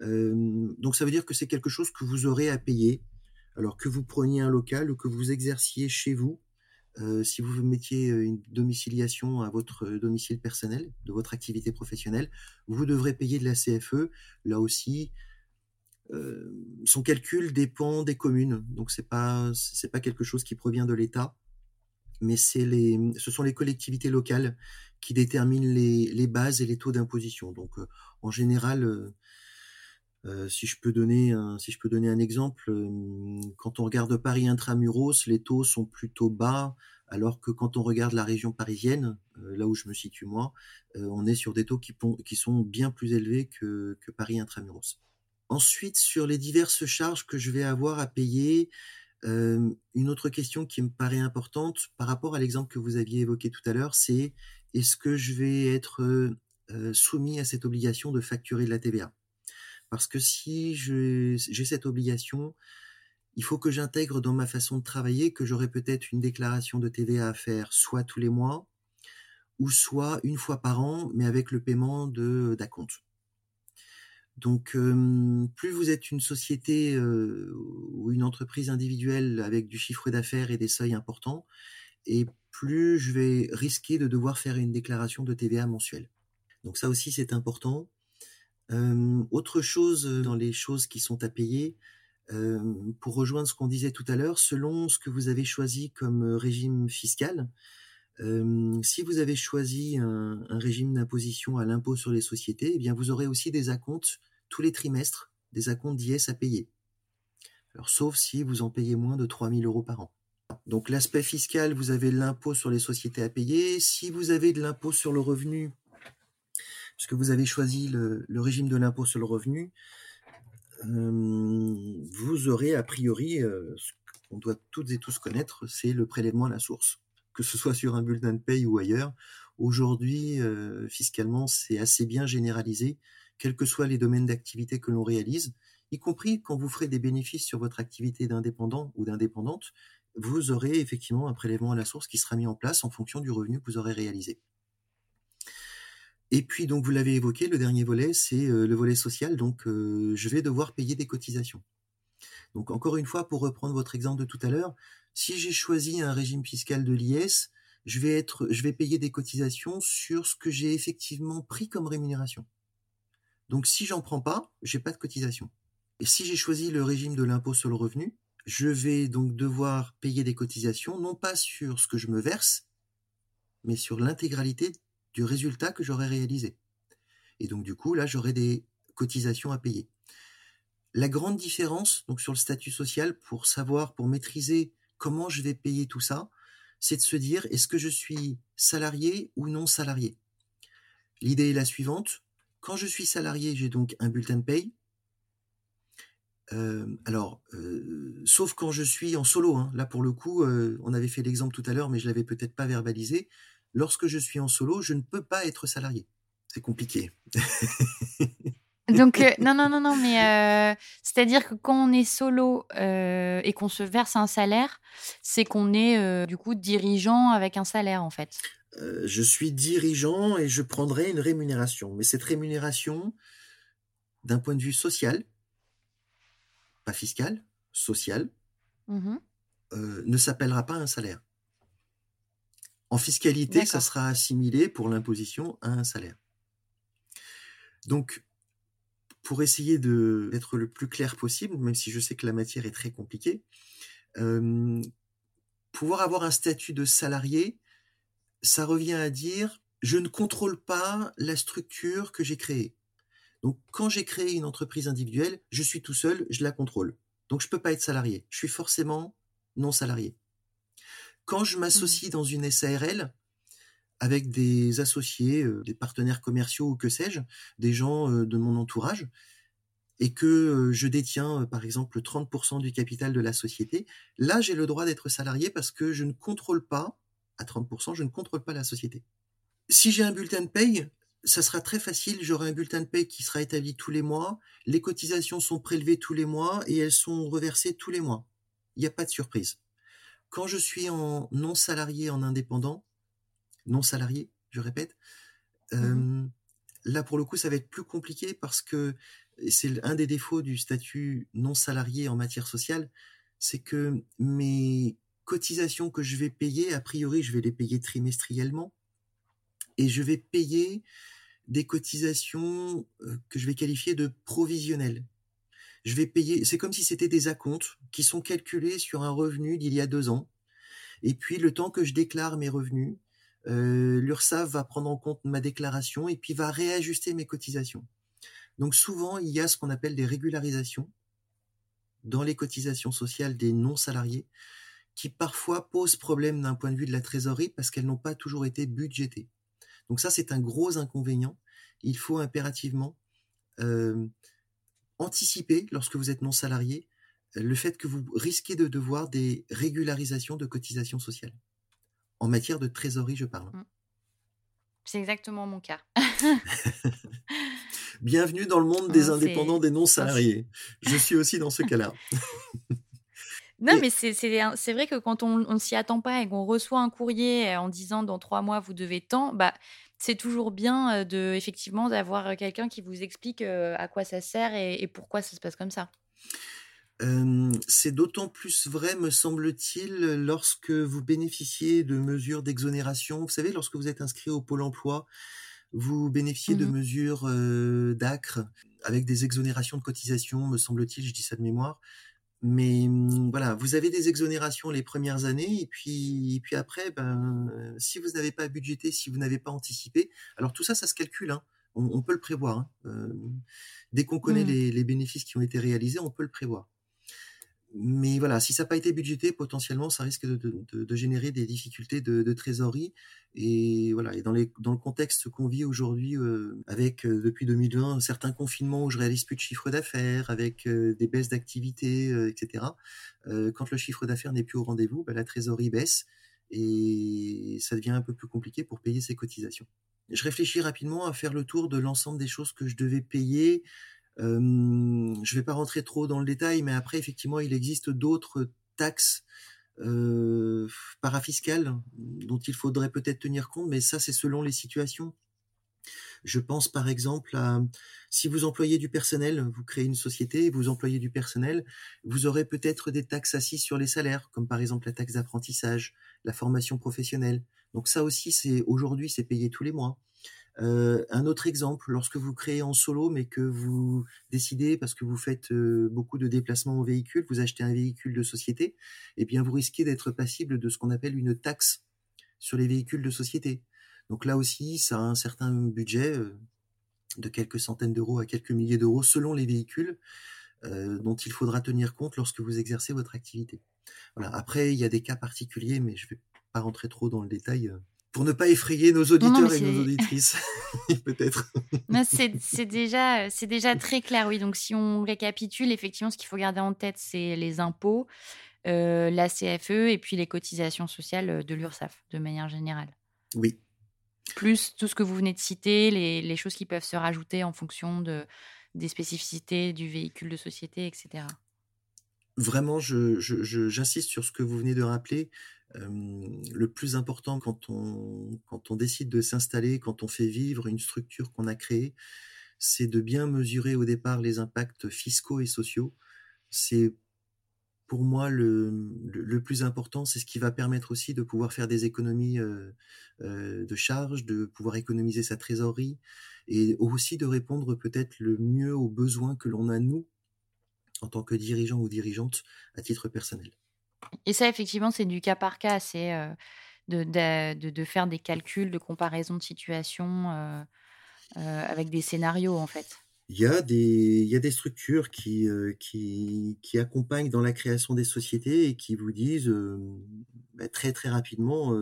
Donc ça veut dire que c'est quelque chose que vous aurez à payer. Alors que vous preniez un local ou que vous exerciez chez vous, si vous mettiez une domiciliation à votre domicile personnel, de votre activité professionnelle, vous devrez payer de la CFE. Là aussi, son calcul dépend des communes, donc c'est pas pas quelque chose qui provient de l'État, mais les ce sont les collectivités locales qui déterminent les, les bases et les taux d'imposition. Donc en général, euh, si je peux donner un, exemple, euh, quand on regarde Paris intramuros, les taux sont plutôt bas, alors que quand on regarde la région parisienne, euh, là où je me situe moi, on est sur des taux qui, qui sont bien plus élevés que, que, Paris intramuros. Ensuite, sur les diverses charges que je vais avoir à payer, une autre question qui me paraît importante par rapport à l'exemple que vous aviez évoqué tout à l'heure, c'est est-ce que je vais être soumis à cette obligation de facturer de la TVA parce que si j'ai cette obligation, il faut que j'intègre dans ma façon de travailler que j'aurai peut-être une déclaration de TVA à faire soit tous les mois, ou soit une fois par an, mais avec le paiement de d'acompte. Donc, plus vous êtes une société ou une entreprise individuelle avec du chiffre d'affaires et des seuils importants, et plus je vais risquer de devoir faire une déclaration de TVA mensuelle. Donc ça aussi, c'est important autre chose dans les choses qui sont à payer, pour rejoindre ce qu'on disait tout à l'heure, selon ce que vous avez choisi comme régime fiscal, si vous avez choisi un, un régime d'imposition à l'impôt sur les sociétés, eh bien vous aurez aussi des acomptes tous les trimestres, des acomptes d'IS à payer. Alors, sauf si vous en payez moins de 3000 euros par an. Donc l'aspect fiscal, vous avez l'impôt sur les sociétés à payer. Si vous avez de l'impôt sur le revenu, puisque vous avez choisi le, régime de l'impôt sur le revenu, euh, vous aurez a priori, euh, ce qu'on doit toutes et tous connaître, c'est le prélèvement à la source. Que ce soit sur un bulletin de paye ou ailleurs, aujourd'hui, euh, fiscalement, c'est assez bien généralisé, quels que soient les domaines d'activité que l'on réalise, y compris quand vous ferez des bénéfices sur votre activité d'indépendant ou d'indépendante, vous aurez effectivement un prélèvement à la source qui sera mis en place en fonction du revenu que vous aurez réalisé. Et puis, donc, vous l'avez évoqué, le dernier volet, c'est euh, le volet social. Donc, euh, je vais devoir payer des cotisations. Donc, encore une fois, pour reprendre votre exemple de tout à l'heure, si j'ai choisi un régime fiscal de l'IS, je vais être, je vais payer des cotisations sur ce que j'ai effectivement pris comme rémunération. Donc, si j'en prends pas, j'ai pas de cotisation. Et si j'ai choisi le régime de l'impôt sur le revenu, je vais donc devoir payer des cotisations, non pas sur ce que je me verse, mais sur l'intégralité du résultat que j'aurais réalisé. Et donc du coup, là, j'aurai des cotisations à payer. La grande différence donc sur le statut social pour savoir, pour maîtriser comment je vais payer tout ça, c'est de se dire est-ce que je suis salarié ou non salarié? L'idée est la suivante. Quand je suis salarié, j'ai donc un bulletin de paye. Euh, alors, euh, sauf quand je suis en solo. Hein. Là, pour le coup, euh, on avait fait l'exemple tout à l'heure, mais je l'avais peut-être pas verbalisé lorsque je suis en solo, je ne peux pas être salarié. C'est compliqué. Donc, euh, non, non, non, non, mais euh, c'est-à-dire que quand on est solo euh, et qu'on se verse un salaire, c'est qu'on est du coup dirigeant avec un salaire en fait. je suis dirigeant et je prendrai une rémunération. Mais cette rémunération, d'un point de vue social, pas fiscal, social, mmh ne s'appellera pas un salaire. En fiscalité, ça sera assimilé pour l'imposition à un salaire. Donc, pour essayer d'être le plus clair possible, même si je sais que la matière est très compliquée, euh, pouvoir avoir un statut de salarié, ça revient à dire je ne contrôle pas la structure que j'ai créée. Donc, quand j'ai créé une entreprise individuelle, je suis tout seul, je la contrôle. Donc, je ne peux pas être salarié. Je suis forcément non salarié. Quand je m'associe mmh. dans une SARL avec des associés, euh, des partenaires commerciaux ou que sais-je, des gens euh, de mon entourage, et que euh, je détiens par exemple 30% du capital de la société, là j'ai le droit d'être salarié parce que je ne contrôle pas, à 30%, je ne contrôle pas la société. Si j'ai un bulletin de paye, ça sera très facile, j'aurai un bulletin de paye qui sera établi tous les mois, les cotisations sont prélevées tous les mois et elles sont reversées tous les mois. Il n'y a pas de surprise. Quand je suis en non salarié, en indépendant, non salarié, je répète, mmh là pour le coup ça va être plus compliqué parce que c'est un des défauts du statut non salarié en matière sociale, c'est que mes cotisations que je vais payer, a priori je vais les payer trimestriellement et je vais payer des cotisations que je vais qualifier de provisionnelles je vais payer, c'est comme si c'était des acomptes qui sont calculés sur un revenu d'il y a deux ans. Et puis le temps que je déclare mes revenus, euh, l'URSSAF va prendre en compte ma déclaration et puis va réajuster mes cotisations. Donc souvent, il y a ce qu'on appelle des régularisations dans les cotisations sociales des non-salariés qui parfois posent problème d'un point de vue de la trésorerie parce qu'elles n'ont pas toujours été budgétées. Donc ça, c'est un gros inconvénient. Il faut impérativement euh, anticiper, lorsque vous êtes non salarié, le fait que vous risquez de devoir des régularisations de cotisations sociales. En matière de trésorerie, je parle. Mmh. C'est exactement mon cas. Bienvenue dans le monde des indépendants, des non-salariés. Je suis aussi dans ce cas-là. Non, mais c'est vrai que quand on ne s'y attend pas et qu'on reçoit un courrier en disant dans trois mois vous devez tant, bah, c'est toujours bien de effectivement d'avoir quelqu'un qui vous explique à quoi ça sert et, pourquoi ça se passe comme ça. c'est d'autant plus vrai, me semble-t-il, lorsque vous bénéficiez de mesures d'exonération. Vous savez, lorsque vous êtes inscrit au Pôle Emploi, vous bénéficiez de mmh mesures d'ACRE avec des exonérations de cotisations, me semble-t-il, je dis ça de mémoire. Mais mmh, voilà, vous avez des exonérations les premières années et puis, puis après, ben, si vous n'avez pas budgété, si vous n'avez pas anticipé, alors tout ça, ça se calcule. Hein. On, peut le prévoir. Hein. Euh, dès qu'on connaît mmh. les, les, bénéfices qui ont été réalisés, on peut le prévoir mais voilà, si ça n'a pas été budgété, potentiellement, ça risque de, générer des difficultés de, trésorerie. Et voilà, et dans, le contexte qu'on vit aujourd'hui, euh, avec euh, depuis 2020 certains confinements où je réalise plus de chiffre d'affaires, avec euh, des baisses d'activité, etc. quand le chiffre d'affaires n'est plus au rendez-vous, bah, la trésorerie baisse et ça devient un peu plus compliqué pour payer ses cotisations. Je réfléchis rapidement à faire le tour de l'ensemble des choses que je devais payer je ne vais pas rentrer trop dans le détail, mais après, effectivement, il existe d'autres taxes euh, parafiscales dont il faudrait peut-être tenir compte, mais ça, c'est selon les situations. Je pense par exemple à si vous employez du personnel, vous créez une société, vous employez du personnel, vous aurez peut-être des taxes assises sur les salaires, comme par exemple la taxe d'apprentissage, la formation professionnelle. Donc ça aussi, c'est aujourd'hui, c'est payé tous les mois. Un autre exemple, lorsque vous créez en solo, mais que vous décidez, parce que vous faites beaucoup de déplacements en véhicule, vous achetez un véhicule de société, eh bien vous risquez d'être passible de ce qu'on appelle une taxe sur les véhicules de société. Donc là aussi, ça a un certain budget de quelques centaines d'euros à quelques milliers d'euros selon les véhicules dont il faudra tenir compte lorsque vous exercez votre activité. Après, il y a des cas particuliers, mais je ne vais pas rentrer trop dans le détail pour ne pas effrayer nos auditeurs et nos auditrices, peut-être. c'est déjà, c'est déjà très clair, oui. Donc, si on récapitule, effectivement, ce qu'il faut garder en tête, c'est les impôts, euh, la CFE et puis les cotisations sociales de l'URSSAF, de manière générale. Oui. Plus tout ce que vous venez de citer, les, les choses qui peuvent se rajouter en fonction de, des spécificités du véhicule de société, etc. Vraiment, j'insiste je, je, sur ce que vous venez de rappeler le plus important quand on, décide de s'installer, quand on fait vivre une structure qu'on a créée, c'est de bien mesurer au départ les impacts fiscaux et sociaux. C'est pour moi le, le, plus important, c'est ce qui va permettre aussi de pouvoir faire des économies de charges, de pouvoir économiser sa trésorerie et aussi de répondre peut-être le mieux aux besoins que l'on a nous en tant que dirigeant ou dirigeante à titre personnel. Et ça, effectivement, c'est du cas par cas. C'est euh, de, de, de, faire des calculs de comparaison de situation euh, euh, avec des scénarios, en fait. Il y a des, il y a des structures qui, qui, qui, accompagnent dans la création des sociétés et qui vous disent bah, très très rapidement,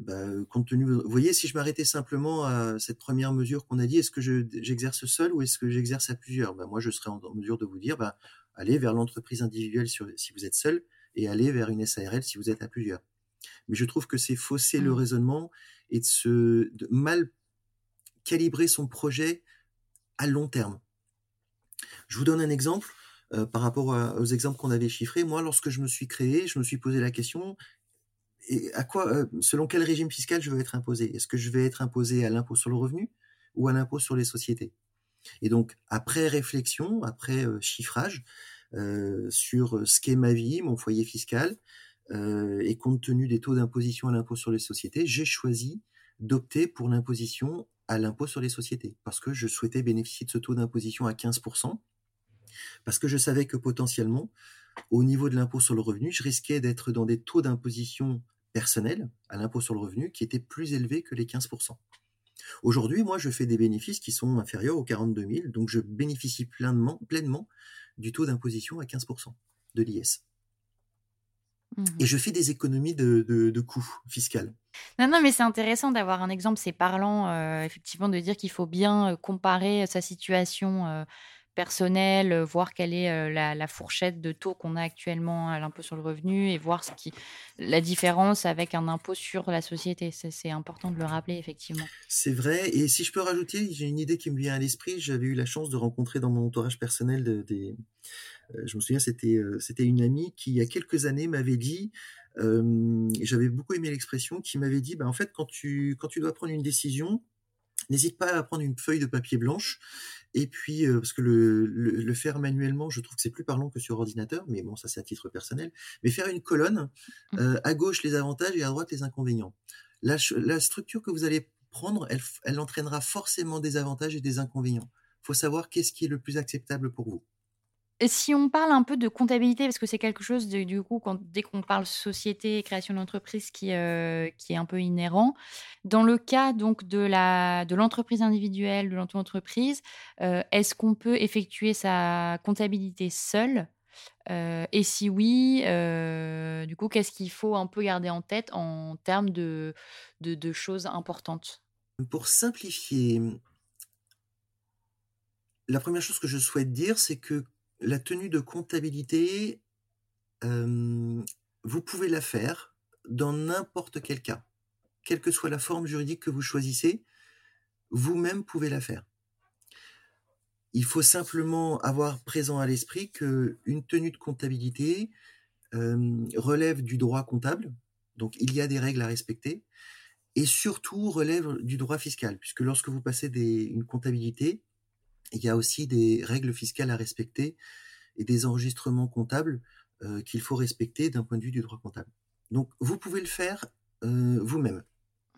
bah, compte tenu, vous voyez, si je m'arrêtais simplement à cette première mesure qu'on a dit, est-ce que j'exerce seul ou est-ce que j'exerce à plusieurs? Bah, Moi, je serais en mesure de vous dire, bah, allez vers l'entreprise individuelle si vous êtes seul et allez vers une SARL si vous êtes à plusieurs. Mais je trouve que c'est fausser le mmh. raisonnement et de, se, mal calibrer son projet à long terme. Je vous donne un exemple euh, par rapport aux exemples qu'on avait chiffrés. Moi, lorsque je me suis créé, je me suis posé la question et à quoi, euh, selon quel régime fiscal je veux être imposé? Est-ce que je vais être imposé à l'impôt sur le revenu ou à l'impôt sur les sociétés? Et donc, après réflexion, après euh, chiffrage, euh, sur euh, ce qu'est ma vie, mon foyer fiscal, et compte tenu des taux d'imposition à l'impôt sur les sociétés, j'ai choisi d'opter pour l'imposition à l'impôt sur les sociétés, parce que je souhaitais bénéficier de ce taux d'imposition à 15%, parce que je savais que potentiellement, au niveau de l'impôt sur le revenu, je risquais d'être dans des taux d'imposition personnels à l'impôt sur le revenu qui étaient plus élevés que les 15%. Aujourd'hui, moi, je fais des bénéfices qui sont inférieurs aux 42 000, donc je bénéficie pleinement, pleinement du taux d'imposition à 15% de l'IS. Mmh Et je fais des économies de, de, coûts fiscaux. Non, non, mais c'est intéressant d'avoir un exemple, c'est parlant, euh, effectivement, de dire qu'il faut bien euh, comparer sa situation euh, personnel, euh, voir quelle est euh, la, fourchette de taux qu'on a actuellement à l'impôt sur le revenu et voir ce qui, la différence avec un impôt sur la société. C'est important de le rappeler, effectivement. C'est vrai. Et si je peux rajouter, j'ai une idée qui me vient à l'esprit. J'avais eu la chance de rencontrer dans mon entourage personnel des. Euh, je me souviens, c'était c'était une amie qui, il y a quelques années, m'avait dit. J'avais beaucoup aimé l'expression qui m'avait dit, bah, en fait, quand tu, quand tu dois prendre une décision, n'hésite pas à prendre une feuille de papier blanche et puis, euh, parce que le, le, faire manuellement, je trouve que c'est plus parlant que sur ordinateur, mais bon, ça c'est à titre personnel. Mais faire une colonne, mmh. euh, à gauche les avantages et à droite les inconvénients. La, la structure que vous allez prendre, elle, elle, entraînera forcément des avantages et des inconvénients. Il faut savoir qu'est-ce qui est le plus acceptable pour vous. Si on parle un peu de comptabilité, parce que c'est quelque chose, du coup, dès qu'on parle société, création d'entreprise, qui, euh, qui est un peu inhérent, dans le cas donc de la de l'entreprise individuelle, de l'auto-entreprise, euh, est-ce qu'on peut effectuer sa comptabilité seule euh, Et si oui, du coup, qu'est-ce qu'il faut un peu garder en tête en termes de, de choses importantes? Pour simplifier, la première chose que je souhaite dire, c'est que la tenue de comptabilité, vous pouvez la faire dans n'importe quel cas. Quelle que soit la forme juridique que vous choisissez, vous-même pouvez la faire. Il faut simplement avoir présent à l'esprit qu'une tenue de comptabilité relève du droit comptable, donc il y a des règles à respecter, et surtout relève du droit fiscal, puisque lorsque vous passez une comptabilité, il y a aussi des règles fiscales à respecter et des enregistrements comptables euh, qu'il faut respecter d'un point de vue du droit comptable. Donc vous pouvez le faire euh, vous-même.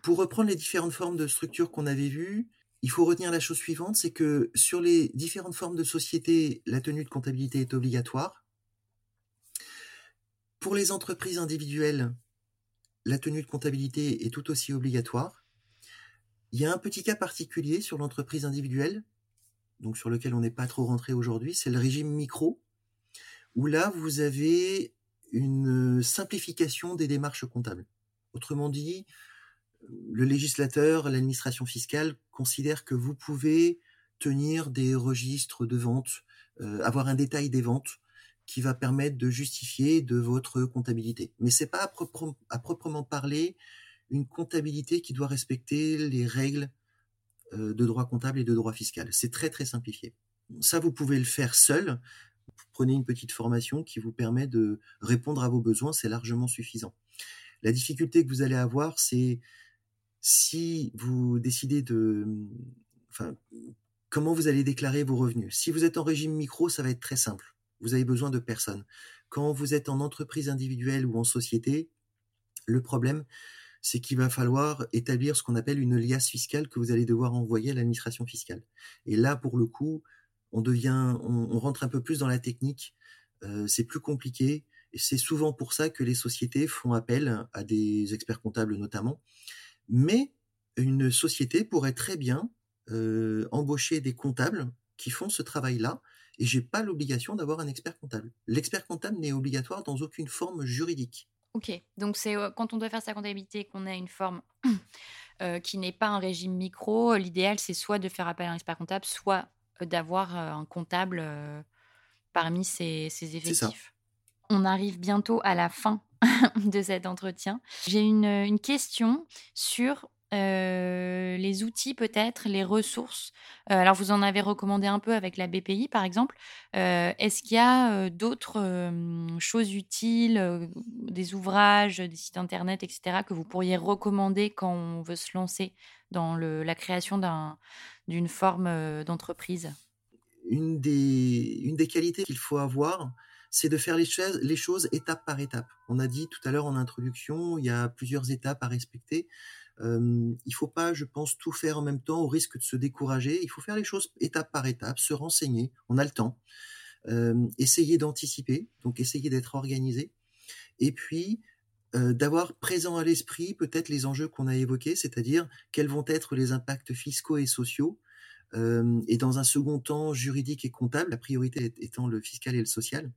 Pour reprendre les différentes formes de structure qu'on avait vues, il faut retenir la chose suivante, c'est que sur les différentes formes de société, la tenue de comptabilité est obligatoire. Pour les entreprises individuelles, la tenue de comptabilité est tout aussi obligatoire. Il y a un petit cas particulier sur l'entreprise individuelle donc sur lequel on n'est pas trop rentré aujourd'hui, c'est le régime micro, où là, vous avez une simplification des démarches comptables. Autrement dit, le législateur, l'administration fiscale considère que vous pouvez tenir des registres de vente, euh, avoir un détail des ventes qui va permettre de justifier de votre comptabilité. Mais c'est pas à proprement parler une comptabilité qui doit respecter les règles euh, de droit comptable et de droit fiscal. C'est très très simplifié. Ça, vous pouvez le faire seul. Prenez une petite formation qui vous permet de répondre à vos besoins, c'est largement suffisant. La difficulté que vous allez avoir, c'est si vous décidez de, comment vous allez déclarer vos revenus. Si vous êtes en régime micro, ça va être très simple. Vous avez besoin de personne. Quand vous êtes en entreprise individuelle ou en société, le problème, c'est qu'il va falloir établir ce qu'on appelle une liasse fiscale que vous allez devoir envoyer à l'administration fiscale. Et là, pour le coup, on rentre un peu plus dans la technique. Euh, c'est plus compliqué. Et c'est souvent pour ça que les sociétés font appel à des experts comptables notamment. Mais une société pourrait très bien euh, embaucher des comptables qui font ce travail-là. Et j'ai pas l'obligation d'avoir un expert comptable. L'expert comptable n'est obligatoire dans aucune forme juridique. Ok, donc c'est quand on doit faire sa comptabilité qu'on a une forme qui n'est pas un régime micro, l'idéal c'est soit de faire appel à un expert comptable, soit d'avoir un comptable parmi ses, effectifs. On arrive bientôt à la fin de cet entretien. J'ai une, une, question sur euh, les outils peut-être, les ressources. Euh, alors vous en avez recommandé un peu avec la BPI par exemple. Euh, est-ce qu'il y a d'autres choses utiles, des ouvrages, des sites internet, etc., que vous pourriez recommander quand on veut se lancer dans la création d'une forme d'entreprise? Une des, une des qualités qu'il faut avoir, c'est de faire les les choses étape par étape. On a dit tout à l'heure en introduction, il y a plusieurs étapes à respecter. Euh, il faut pas, je pense, tout faire en même temps au risque de se décourager. Il faut faire les choses étape par étape, se renseigner. On a le temps. Essayer d'anticiper, donc essayer d'être organisé. Et puis, d'avoir présent à l'esprit peut-être les enjeux qu'on a évoqués, c'est-à-dire quels vont être les impacts fiscaux et sociaux, et dans un second temps juridique et comptable, la priorité étant le fiscal et le social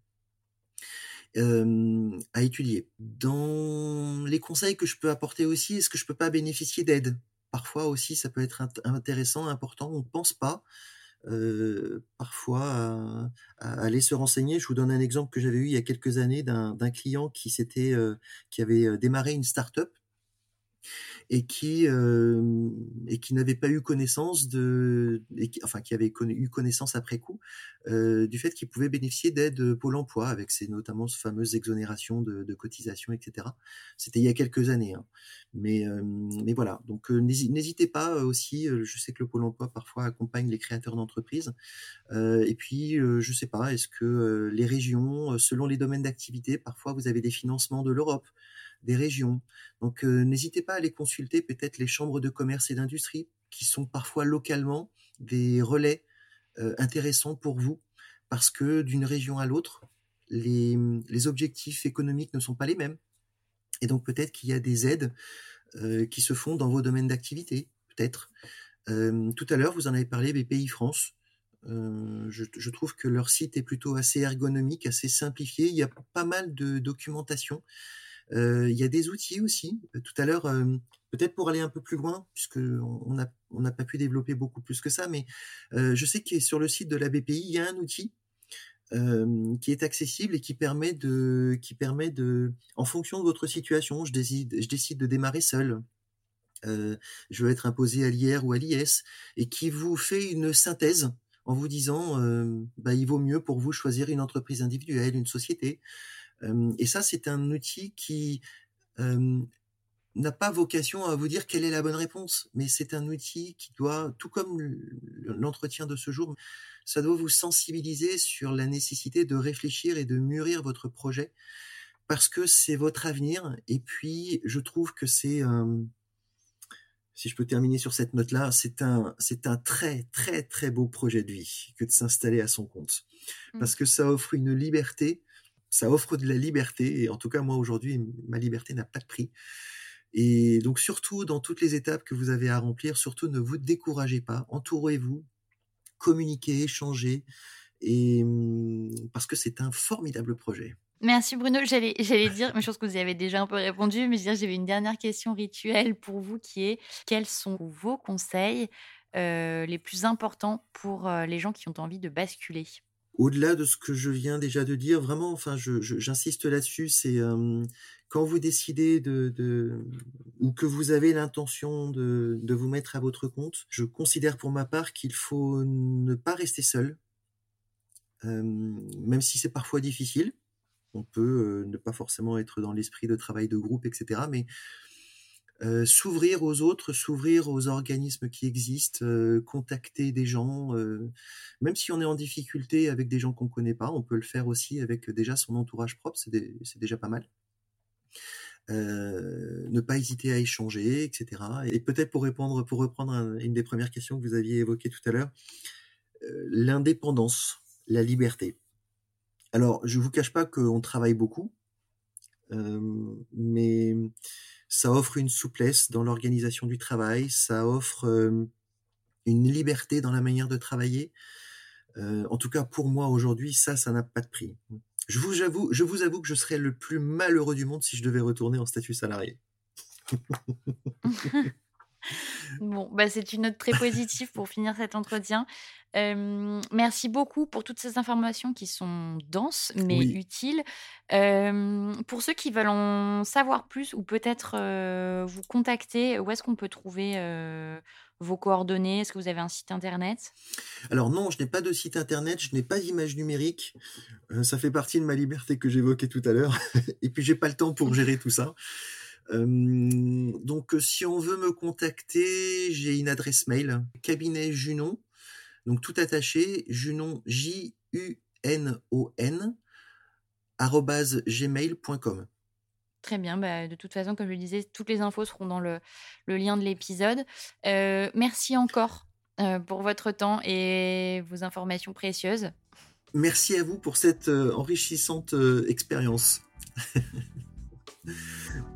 à étudier. Dans les conseils que je peux apporter aussi, est-ce que je peux pas bénéficier d'aide Parfois aussi, ça peut être intéressant, important. On ne pense pas parfois à, aller se renseigner. Je vous donne un exemple que j'avais eu il y a quelques années d'un client qui qui avait démarré une start-up et qui euh, et qui n'avait pas eu connaissance de enfin qui avait eu connaissance après coup euh, du fait qu'il pouvait bénéficier d'aide Pôle Emploi avec notamment ces fameuses exonérations de, de cotisations etc c'était il y a quelques années hein. mais euh, mais voilà. Donc euh, n'hésitez pas aussi je sais que le Pôle Emploi parfois accompagne les créateurs d'entreprises et puis je sais pas est-ce que les régions selon les domaines d'activité parfois vous avez des financements de l'Europe? Des régions. Donc euh, n'hésitez pas à aller consulter peut-être les chambres de commerce et d'industrie qui sont parfois localement des relais euh, intéressants pour vous parce que d'une région à l'autre, les, les, objectifs économiques ne sont pas les mêmes. Et donc peut-être qu'il y a des aides euh, qui se font dans vos domaines d'activité, peut-être. Tout à l'heure, vous en avez parlé, BPI France. Je, trouve que leur site est plutôt assez ergonomique, assez simplifié. Il y a pas mal de documentation. Euh, il y a des outils aussi. Tout à l'heure, euh, peut-être pour aller un peu plus loin, puisque on n'a on pas pu développer beaucoup plus que ça, mais euh, je sais que sur le site de la BPI, il y a un outil euh, qui est accessible et qui permet de, qui permet de, en fonction de votre situation, je décide, je décide de démarrer seul. Euh, je veux être imposé à l'IR ou à l'IS et qui vous fait une synthèse en vous disant, euh, bah, il vaut mieux pour vous choisir une entreprise individuelle, une société. Et ça, c'est un outil qui n'a pas vocation à vous dire quelle est la bonne réponse, mais c'est un outil qui doit, tout comme l'entretien de ce jour, ça doit vous sensibiliser sur la nécessité de réfléchir et de mûrir votre projet parce que c'est votre avenir. Et puis, je trouve que c'est, euh, si je peux terminer sur cette note-là, c'est un, c'est un très, très, très beau projet de vie que de s'installer à son compte. Mmh. Parce que ça offre une liberté, ça offre de la liberté. Et en tout cas, moi, aujourd'hui, ma liberté n'a pas de prix. Et donc surtout dans toutes les étapes que vous avez à remplir, surtout ne vous découragez pas, entourez-vous, communiquez, échangez, et parce que c'est un formidable projet. Merci Bruno. J'allais, j'allais dire, mais je pense que vous y avez déjà un peu répondu, mais j'avais une dernière question rituelle pour vous qui est quels sont vos conseils euh, les plus importants pour euh, les gens qui ont envie de basculer? Au-delà de ce que je viens déjà de dire, vraiment, enfin, j'insiste là-dessus, c'est euh, quand vous décidez de, de, ou que vous avez l'intention de, de vous mettre à votre compte, je considère pour ma part qu'il faut ne pas rester seul, euh, même si c'est parfois difficile. On peut euh, ne pas forcément être dans l'esprit de travail de groupe, etc. Mais euh, s'ouvrir aux autres, s'ouvrir aux organismes qui existent, euh, contacter des gens, euh, même si on est en difficulté avec des gens qu'on connaît pas, on peut le faire aussi avec déjà son entourage propre, c'est déjà pas mal. ne pas hésiter à échanger, etc. Et peut-être pour répondre, pour reprendre une des premières questions que vous aviez évoquées tout à l'heure, l'indépendance, la liberté. Alors, je vous cache pas qu'on travaille beaucoup, mais ça offre une souplesse dans l'organisation du travail, ça offre une liberté dans la manière de travailler. en tout cas, pour moi aujourd'hui, ça, ça n'a pas de prix. Je vous, avoue, je vous avoue que je serais le plus malheureux du monde si je devais retourner en statut salarié. bon, bah c'est une note très positive pour finir cet entretien. Euh, merci beaucoup pour toutes ces informations qui sont denses mais oui. utiles. Euh, pour ceux qui veulent en savoir plus ou peut-être euh, vous contacter, où est-ce qu'on peut trouver vos coordonnées? Est-ce que vous avez un site internet? Alors non, je n'ai pas de site internet, je n'ai pas d'image numérique. ça fait partie de ma liberté que j'évoquais tout à l'heure. Et puis j'ai pas le temps pour gérer tout ça. Euh, donc, si on veut me contacter, j'ai une adresse mail, cabinet Junon, donc tout attaché, Junon, J-U-N-O-N, gmail.com. Très bien, bah, de toute façon, comme je le disais, toutes les infos seront dans le, le lien de l'épisode. Euh, merci encore euh, pour votre temps et vos informations précieuses. Merci à vous pour cette euh, enrichissante euh, expérience.